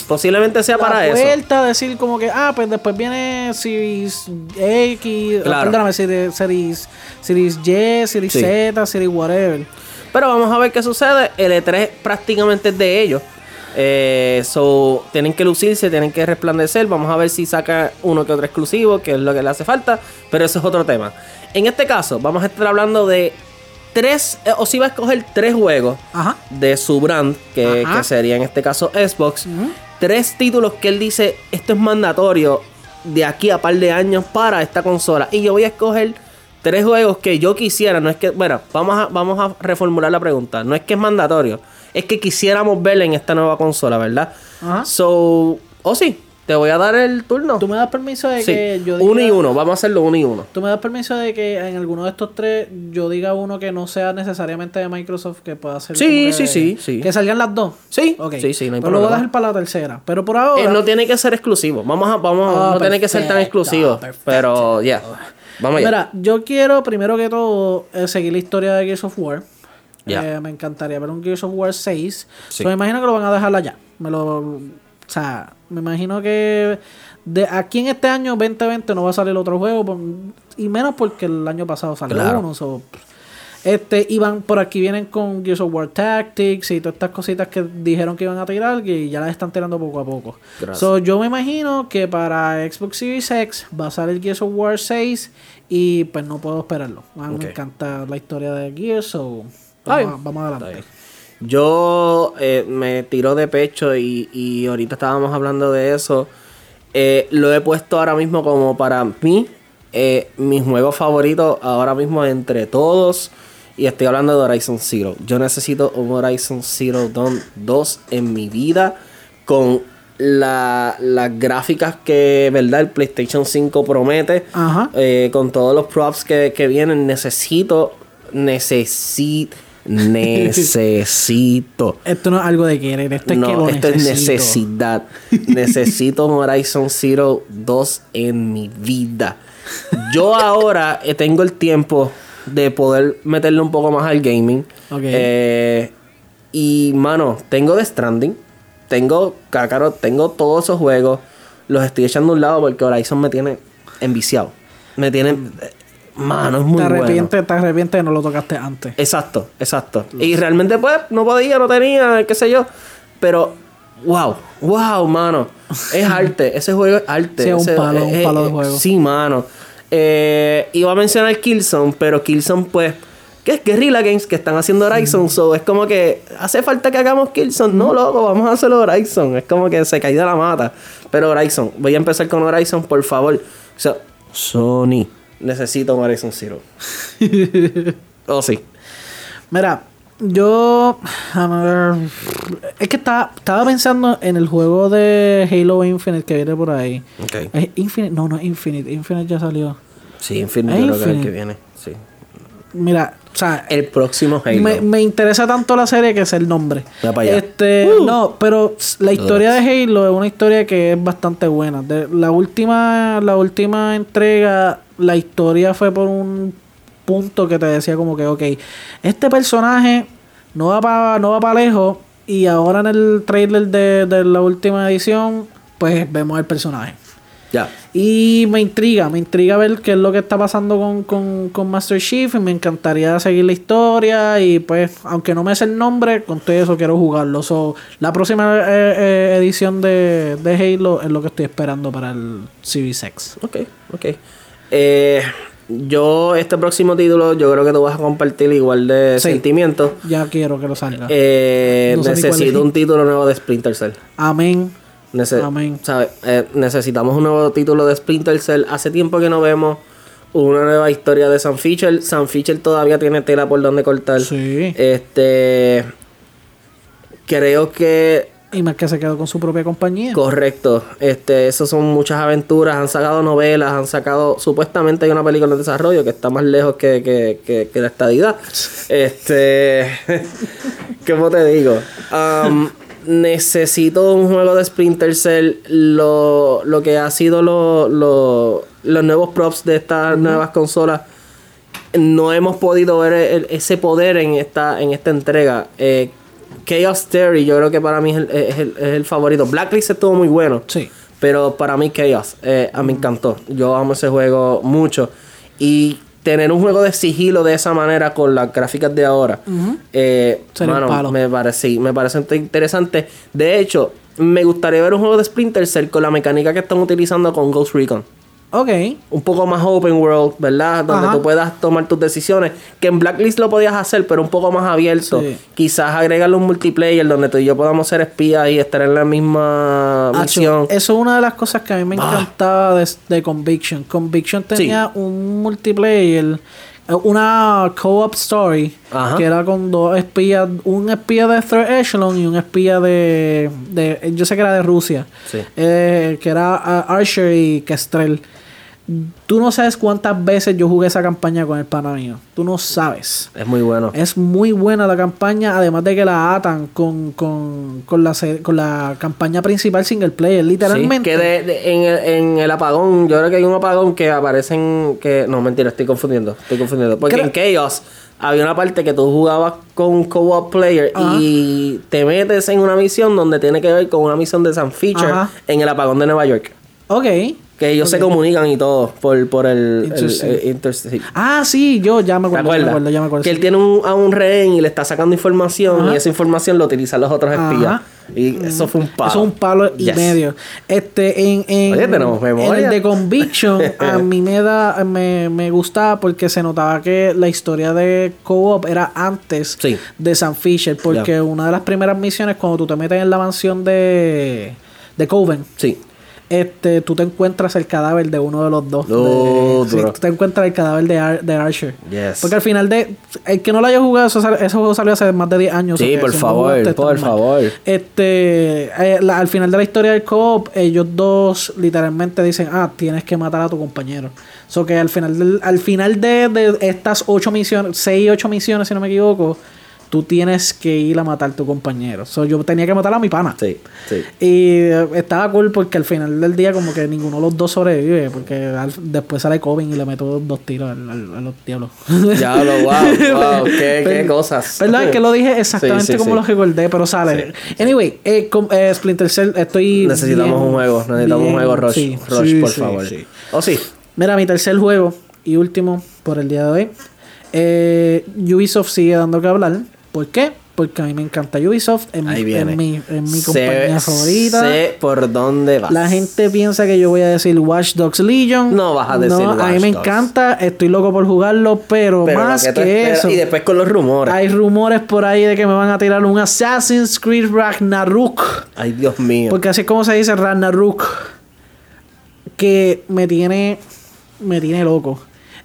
Posiblemente sea la para eso. vuelta a decir como que, ah, pues después viene Series X, Claro. perdóname, Series, Series, Series Y, Series Sí. Z, Series whatever. Pero vamos a ver qué sucede. El E3 prácticamente es de ellos. Eh, so, tienen que lucirse, tienen que resplandecer. Vamos a ver si saca uno que otro exclusivo, que es lo que le hace falta. Pero eso es otro tema. En este caso, vamos a estar hablando de tres, eh, o si va a escoger tres juegos Ajá. de su brand, que sería en este caso Xbox. Tres títulos que él dice, esto es mandatorio de aquí a par de años para esta consola. Y yo voy a escoger tres juegos que yo quisiera. No es que, bueno, vamos a, vamos a reformular la pregunta. No es que es mandatorio, es que quisiéramos verla en esta nueva consola, ¿verdad? Ajá. So, o sí, te voy a dar el turno. ¿Tú me das permiso de Sí, que yo uno y diga- uno, vamos a hacerlo uno y uno. ¿Tú me das permiso de que en alguno de estos tres yo diga uno que no sea necesariamente de Microsoft que pueda ser Sí, sí, sí, sí. Que salgan las dos. Sí, Ok. sí, sí, no hay Pero lo voy a problema. dejar para la tercera. Pero por ahora. Eh, no tiene que ser exclusivo. Vamos a, vamos, Ah, no tiene que ser tan exclusivo. perfecto. Pero ya. Vamos allá. Mira, yo quiero primero que todo eh, seguir la historia de Gears of War. Eh, me encantaría ver un Gears of War 6. Sí. So, me imagino que lo van a dejar allá. Me lo, o sea, me imagino que de aquí en este año 2020 no va a salir otro juego. y menos porque el año pasado salió Claro. uno. so, este, y van, por aquí vienen con Gears of War Tactics y todas estas cositas que dijeron que iban a tirar y ya las están tirando poco a poco. Gracias. So, yo me imagino que para Xbox Series X va a salir Gears of War 6 y pues no puedo esperarlo. A mí Ok. me encanta la historia de Gears, so vamos, vamos adelante. Yo eh, me tiró de pecho y, y ahorita estábamos hablando de eso. Eh, lo he puesto ahora mismo como para mí, eh, mi juego favorito ahora mismo entre todos. Y estoy hablando de Horizon Zero. Yo necesito un Horizon Zero Dawn 2 en mi vida con la- las gráficas que, ¿verdad? El PlayStation 5 promete. Ajá. Eh, con todos los props que, que vienen. Necesito, necesito, necesito. Esto no es algo de querer, esto es que No, lo esto es necesito. necesidad. Necesito un Horizon Zero 2 en mi vida. Yo ahora eh, tengo el tiempo de poder meterle un poco más al gaming. Eh, y, mano, tengo The Stranding. Tengo Kakarot. Tengo todos esos juegos. Los estoy echando a un lado porque Horizon me tiene enviciado. Me tiene... Mano, es muy te bueno. arrepientes, te arrepientes de no lo tocaste antes. Exacto, exacto. Y realmente, pues, no podía, no tenía, qué sé yo. Pero, wow, wow, mano. Es arte, ese juego es arte. Sí, un palo, un palo de juego. Sí, mano. Eh, iba a mencionar Killzone, pero Killzone, pues, que es Guerrilla Games que están haciendo Horizon. So, es como que hace falta que hagamos Killzone. No, loco, vamos a hacerlo Horizon. Es como que se cae de la mata. Pero Horizon, voy a empezar con Horizon, por favor. O sea, Sony, necesito un Horizon Zero. oh, sí. Mira, yo. a ver, es que estaba, estaba pensando en el juego de Halo Infinite que viene por ahí. Ok. ¿Es Infinite? No, no es Infinite. Infinite ya salió. Sí, Infinite, creo que es el que viene. Sí. Mira, o sea, El próximo Halo. me, me interesa tanto la serie que es el nombre. Va para allá. Este, Uh. no, pero la historia de Halo es una historia que es bastante buena. De, la última, la última entrega, la historia fue por un punto que te decía como que, ok, este personaje no va para no va para lejos y ahora en el trailer de, de la última edición, pues vemos el personaje. Ya. Y me intriga, me intriga ver qué es lo que está pasando con, con, con Master Chief. Y me encantaría seguir la historia. Y pues, aunque no me sé el nombre, con todo eso quiero jugarlo. So, la próxima eh, eh, edición de, de Halo es lo que estoy esperando para el Series X. Ok, ok. Eh, yo, este próximo título, yo creo que tú vas a compartir igual de Sí. sentimientos. Ya quiero que lo salga. Eh, No sé necesito un título nuevo de Splinter Cell. Amén. Nece- Amén. ¿sabe? Eh, necesitamos un nuevo título de Splinter Cell. Hace tiempo que no vemos una nueva historia de Sam Fisher. Sam Fisher todavía tiene tela por donde cortar. Sí. Este. Creo que. Y más que se quedó con su propia compañía. Correcto. Este, eso son muchas aventuras. Han sacado novelas, han sacado. Supuestamente hay una película en desarrollo que está más lejos que, que, que, que la estadidad. Este. ¿Cómo te digo? Um, necesito un juego de Splinter Cell. Lo, lo que ha sido lo- lo- los nuevos props de estas nuevas consolas. No hemos podido ver el- ese poder en esta, en esta entrega. Eh, Chaos Theory, yo creo que para mí es el, es el- es el favorito. Blacklist estuvo muy bueno. Sí. Pero para mí Chaos, eh, a mí me encantó. Yo amo ese juego mucho. Y tener un juego de sigilo de esa manera con las gráficas de ahora, eh, mano, me parece, sí, me parece interesante. De hecho, me gustaría ver un juego de Splinter Cell con la mecánica que están utilizando con Ghost Recon. Ok. Un poco más open world, ¿verdad? Donde Ajá. tú puedas tomar tus decisiones. Que en Blacklist lo podías hacer, pero un poco más abierto. Sí. Quizás agregarle un multiplayer donde tú y yo podamos ser espías y estar en la misma misión. Eso es una de las cosas que a mí me encantaba de, de Conviction. Conviction tenía un multiplayer, eh, una co-op story, Ajá. que era con dos espías, un espía de Third Echelon y un espía de, de yo sé que era de Rusia, Sí. eh, que era ah, Archer y Kestrel. Tú no sabes cuántas veces yo jugué esa campaña con el pana mío. Tú no sabes. Es muy bueno. Es muy buena la campaña, además de que la atan con, con, con, la, con la campaña principal single player, literalmente. Sí, que de- de- en, el, en el apagón, yo creo que hay un apagón que aparecen que... No, mentira, estoy confundiendo. Estoy confundiendo. Porque Creo- en Chaos había una parte que tú jugabas con un co-op player Ajá. y te metes en una misión donde tiene que ver con una misión de San Ajá. en el apagón de Nueva York. Ok. Que ellos se comunican y todo por, por el... el- Interesting. el Interstate. Ah, sí, yo ya me ¿Te acuerdo, ya me acuerdo, ya me acuerdo. Que él tiene un- a un rehén y le está sacando información Ajá. y esa información lo utilizan los otros espías. Y eso fue un palo. Eso es un palo y Yes. medio. Este, en, en, Oye, tenemos memoria. en el de Conviction, a mí me da, me, me gustaba porque se notaba que la historia de Co-op era antes Sí. de Sam Fisher. Porque una de las primeras misiones, cuando tú te metes en la mansión de, de Coven, Sí. Este, tú te encuentras el cadáver de uno de los dos. De- sí, duro. tú te encuentras el cadáver de, Ar- de Archer. Yes. Porque al final de. El que no lo haya jugado, eso sal- ese juego salió hace más de 10 años. Sí, por no favor, jugaste, por mal. favor. Este. eh, la- al final de la historia del co-op, ellos dos literalmente dicen: Ah, tienes que matar a tu compañero. So que al final, del- al final de, de estas 8 misiones, 6, 8 misiones, si no me equivoco, tú tienes que ir a matar a tu compañero. So yo tenía que matar a mi pana. Sí, sí. Y eh, estaba cool porque al final del día como que ninguno de los dos sobrevive porque al- después sale Coven y le meto dos tiros al- al- a los diablos. Ya lo, wow, wow, qué, qué Pero- cosas. ¿Verdad? Es que lo dije exactamente Sí, sí, como sí. lo recordé, pero sale. Anyway, eh, eh, Splinter Cell, estoy. Necesitamos bien- un juego, necesitamos bien- un juego Rush, Rush por favor. ¿O sí? Mira, mi tercer juego y último por el día de hoy. Eh, Ubisoft sigue dando que hablar. ¿Por qué? Porque a mí me encanta Ubisoft. Es mi, mi, mi compañía favorita. Sé por dónde vas. La gente piensa que yo voy a decir Watch Dogs Legion. No vas a decir No, a mí Watch me Dogs. encanta. Estoy loco por jugarlo, pero, más que, eso. Y después con los rumores. Hay rumores por ahí de que me van a tirar un Assassin's Creed Ragnarok. Ay, Dios mío. Porque así es como se dice Ragnarok. Que me tiene. Me tiene loco.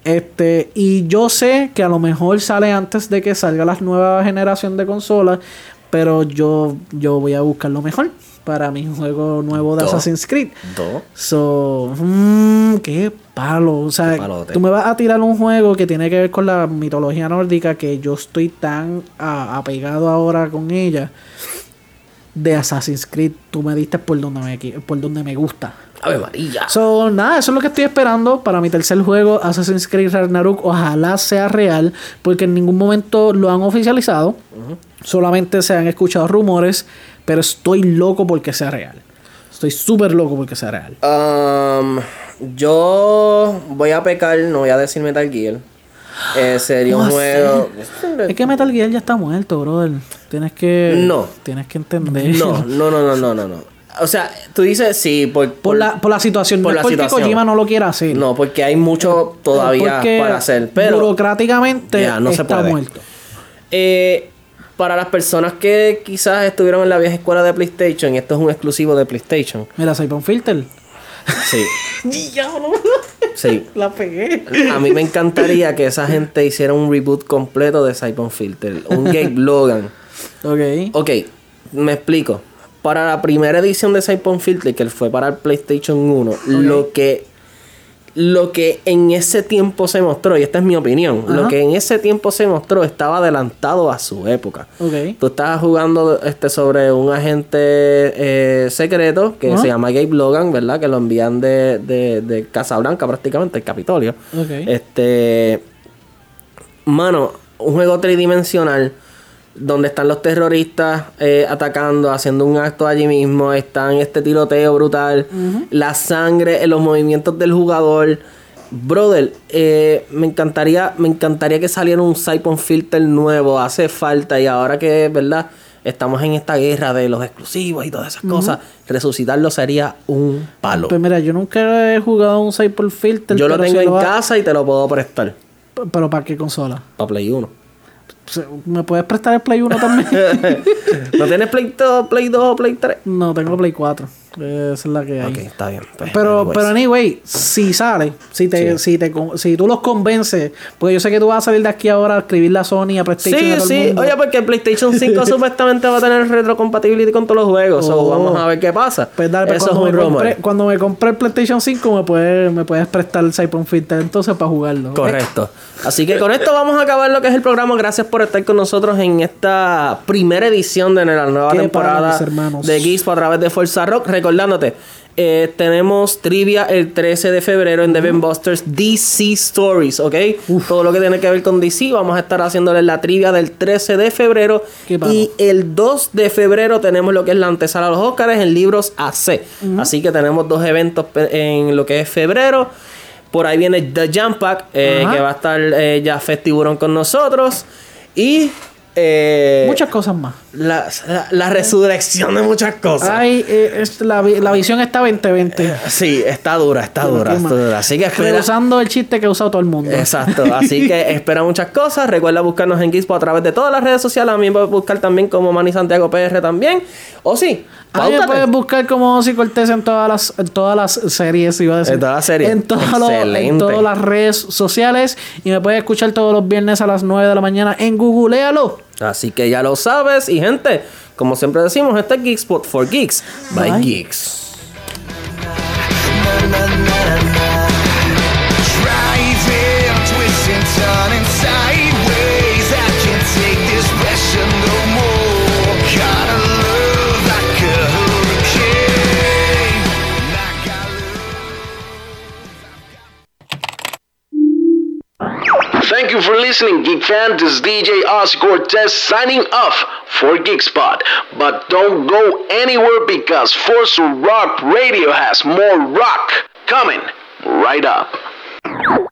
Este. Y yo sé que a lo mejor sale antes de que salga la nueva generación de consolas. Pero yo, yo voy a buscar lo mejor para mi juego nuevo de Do. Assassin's Creed. Do. So, mmm, qué palo. O sea, tú me vas a tirar un juego que tiene que ver con la mitología nórdica que yo estoy tan ah, apegado ahora con ella. De Assassin's Creed, tú me diste por donde me, por donde me gusta. Ave María. So, nada, eso es lo que estoy esperando para mi tercer juego, Assassin's Creed Ragnarok. Ojalá sea real, porque en ningún momento lo han oficializado. Solamente se han escuchado rumores, pero estoy loco porque sea real. Estoy súper loco porque sea real. Um, yo voy a pecar, no voy a decir Metal Gear. Eh, sería un ¿Cómo juego. Es que Metal Gear ya está muerto, brother. Tienes que. No. Tienes que entender. No, no, no, no, no, no, no. O sea, tú dices sí, por, Por la, por la situación. por no la porque situación. Kojima no lo quiera hacer. No, porque hay mucho todavía Porque para hacer. Pero burocráticamente Ya, no se está puede. muerto. eh, para las personas que quizás estuvieron en la vieja escuela de PlayStation, y esto es un exclusivo de PlayStation. Mira, Cypher Filter. Sí, sí. La pegué. A mí me encantaría que esa gente hiciera un reboot completo de Siphon Filter. Un Gabe Logan. Ok. Ok, me explico. Para la primera edición de Siphon Filter, que fue para el PlayStation 1, lo que lo que en ese tiempo se mostró, y esta es mi opinión, lo que en ese tiempo se mostró estaba adelantado a su época. Tú estabas jugando este sobre un agente eh, secreto que Ajá. se llama Gabe Logan, ¿verdad? Que lo envían de, de, de Casablanca prácticamente, el Capitolio. Este. Mano, un juego tridimensional donde están los terroristas eh, atacando, haciendo un acto allí mismo, están este tiroteo brutal, la sangre en los movimientos del jugador. Brother, eh, me encantaría, me encantaría que saliera un Siphon Filter nuevo, hace falta y ahora que, ¿verdad? Estamos en esta guerra de los exclusivos y todas esas cosas, resucitarlo sería un palo. Pues mira, yo nunca he jugado un Cypher Filter. Yo lo tengo si en casa y te lo puedo prestar. Pero ¿para qué consola? Para Play 1. ¿Me puedes prestar el Play 1 también? ¿No tienes Play 2, Play 2 o Play 3? no, tengo Play 4. Esa es la que hay. Ok, está bien. pues, Pero, pero anyway, si sale, si te, si te si tú los convences, porque yo sé que tú vas a salir de aquí ahora a escribir la Sony a PlayStation a Sí, el sí. mundo. Oye, porque el PlayStation 5 supuestamente va a tener retrocompatibility con todos los juegos. so, Oh. vamos a ver qué pasa. Pues dale, pues Eso es cuando, un me rumor. compré, cuando me compré el PlayStation 5 me puedes, me puedes prestar el Cypher Filter entonces para jugarlo. Correcto. Así que con esto vamos a acabar lo que es el programa. Gracias por estar con nosotros en esta primera edición de la nueva temporada de Geeks a través de Fuerza Rock. Recordándote, eh, tenemos trivia el 13 de febrero en Devin Busters DC Stories, ¿ok? Todo lo que tiene que ver con DC, vamos a estar haciéndole la trivia del 13 de febrero. Y el 2 de febrero tenemos lo que es la antesala a los Óscares en libros AC. Así que tenemos dos eventos en lo que es febrero. Por ahí viene The Jump Pack, eh, que va a estar eh, ya Festiburón con nosotros. Y eh, Muchas cosas más. la, la- la resurrección de muchas cosas. Ay, eh, es- la, la visión está 2020. Sí, está dura, está dura, está dura. Así que espera. Usando el chiste que ha usado todo el mundo. Exacto, así que espera muchas cosas. Recuerda buscarnos en Gizpo a través de todas las redes sociales. A mí me puedes buscar también como Manny Santiago PR también. O sí, A mí me puedes buscar como Ozzy Cortés en todas las, en todas las series, iba a decir. En todas las series. En, los- en todas las redes sociales. Y me puedes escuchar todos los viernes a las 9 de la mañana en Googlealo. Así que ya lo sabes. Y gente, como siempre decimos, este es Geekspot for Geeks by Bye. Geeks. Driving, twisting, turning sideways. You for listening, Geek fan. This is DJ Oz Cortez signing off for Geekspot. But don't go anywhere because Force Rock Radio has more rock coming right up.